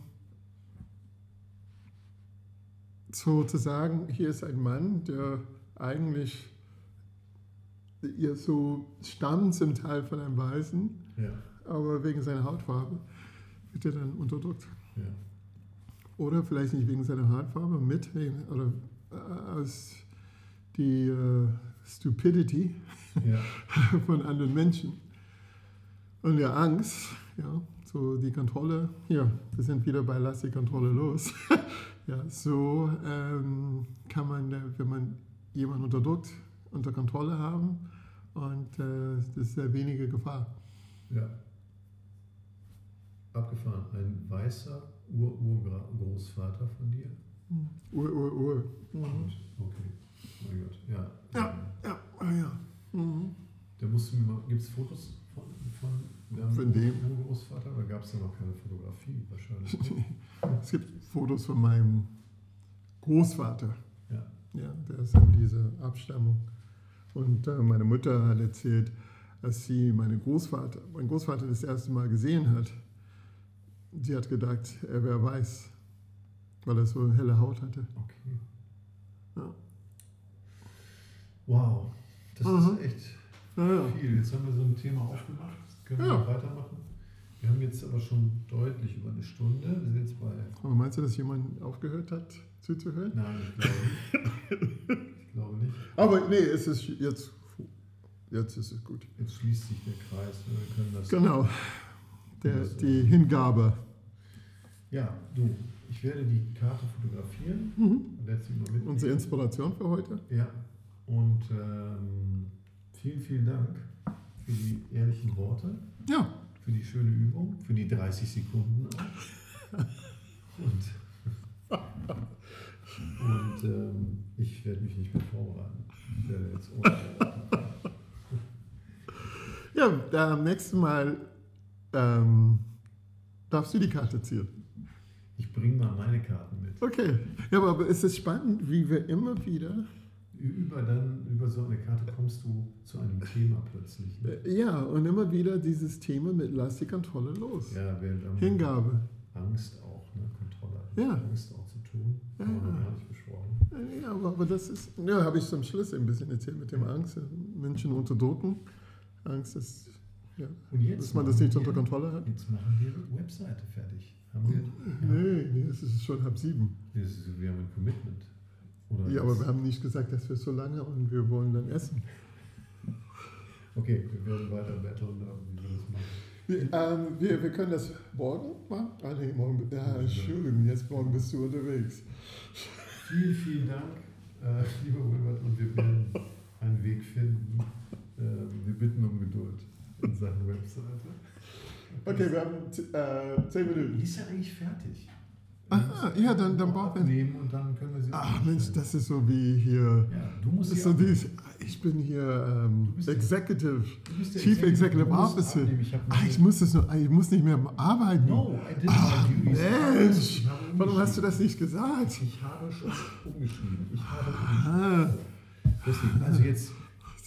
so zu sagen, hier ist ein Mann, der eigentlich ihr so stammt zum Teil von einem Weißen, Ja, aber wegen seiner Hautfarbe wird er dann unterdrückt. ja. Oder vielleicht nicht wegen seiner Hautfarbe, mit wegen, oder äh, aus die äh, Stupidity ja. von anderen Menschen. Und der Angst, ja, so die Kontrolle, ja, wir sind wieder bei Lass die Kontrolle los. ja, so ähm, kann man, äh, wenn man jemanden unterdrückt, unter Kontrolle haben und äh, das ist sehr wenige Gefahr. Ja. Abgefahren. Ein weißer Ur-Urgroßvater von dir? Ur, ur, ur. Mhm. Okay. Mein Gott. Ja. Ja, ja, ja. Mhm. Da musst du mir mal. Gibt es Fotos von, von Von dem? Urgroßvater? Da gab es ja noch keine Fotografie wahrscheinlich. Es gibt Fotos von meinem Großvater. ja. Ja, der ist in dieser Abstammung. Und äh, meine Mutter hat erzählt, als sie meine Großvater, meinen Großvater das erste Mal gesehen hat, sie hat gedacht, er wäre weiß, weil er so eine helle Haut hatte. Okay. Ja. Wow. Das Mhm. ist echt Ja, ja. viel. Jetzt haben wir so ein Thema aufgemacht. Können wir Ja. noch weitermachen. Wir haben jetzt aber schon deutlich über eine Stunde. Wir sind jetzt bei. Aber meinst du, dass jemand aufgehört hat zuzuhören? Nein, ich glaube nicht. ich glaube nicht. Aber nee, es ist jetzt, jetzt ist es gut. Jetzt schließt sich der Kreis. Wir können das. Genau, der, die Hingabe. Ja, du. Ich werde die Karte fotografieren. und werde sie mal mitnehmen. Mhm. Unsere Inspiration für heute. Ja. Und ähm, vielen, vielen Dank für die ehrlichen Worte, Ja, für die schöne Übung, für die 30 Sekunden auch. Und, und ähm, ich werde mich nicht mehr vorbereiten. Ich werde jetzt ohne ja da, am nächsten Mal ähm, darfst du die Karte ziehen. Ich bringe mal meine Karten mit. Okay, ja, aber, aber es ist spannend, wie wir immer wieder, Über, dann, über so eine Karte kommst du zu einem Thema plötzlich. Ne? äh, ja, und immer wieder dieses Thema mit Lass die Kontrolle los. Ja, am Hingabe. Angst auch, ne? Kontrolle. Ja. Angst auch zu tun. Ja. Haben wir gar nicht besprochen. Äh, Ja, aber, aber das ist, ja, habe ich zum Schluss ein bisschen erzählt mit dem Angst. äh, Menschen unterdrücken. Angst ist, ja, Und jetzt dass man das nicht wir- unter Kontrolle hat. Jetzt machen wir Webseite fertig. Haben wir, Nee, nee, es ist schon halb sieben. Wir haben ein Commitment. Oder Ja, aber wir haben nicht gesagt, dass wir so lange und wir wollen dann essen. Okay, wir werden weiter betteln, wie wir das machen. Wir, ähm, wir, wir können das morgen machen? Ah, nee, morgen. Ja, Entschuldigung, jetzt morgen bist du unterwegs. Vielen, vielen Dank, äh, lieber Wilbert, und wir werden einen Weg finden. Äh, wir bitten um Geduld in Sachen Webseite. Okay, wir haben äh, zehn Die Minuten. ist ja eigentlich fertig. Aha, ja, dann- dann brauchen wir- nehmen und dann können wir sie. Ach Mensch, das ist so wie hier. Ja, du musst so abnehmen. dies, ich bin hier ähm, Executive, Chief Executive Officer. Ich Ah, ich muss das nur, ich muss nicht mehr arbeiten. No, I didn't Ach, you. Mensch, warum hast du umgeschrieben. das nicht gesagt? Ich habe schon umgeschrieben. Ich habe Ah, Deswegen, also jetzt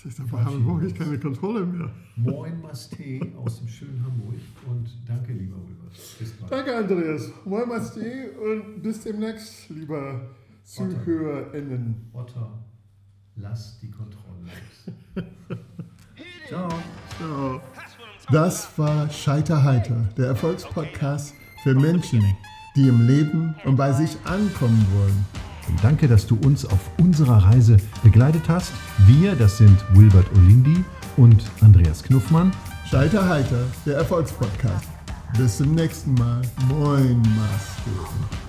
da brauche ich keine Kontrolle mehr. Moin Masté aus dem schönen Hamburg und danke, lieber Wilbert. Bis bald. Danke, Andreas. Moin, Masti und bis demnächst, lieber ZuhörerInnen. Otter, lass die Kontrolle los. Ciao. Ciao. Das war Scheiterheiter, der Erfolgspodcast für Menschen, die im Leben und bei sich ankommen wollen. Danke, dass du uns auf unserer Reise begleitet hast. Wir, das sind Wilbert Olindi und Andreas Knuffmann. Scheiterheiter, der Erfolgspodcast. Bis zum nächsten Mal. Moin, Masti.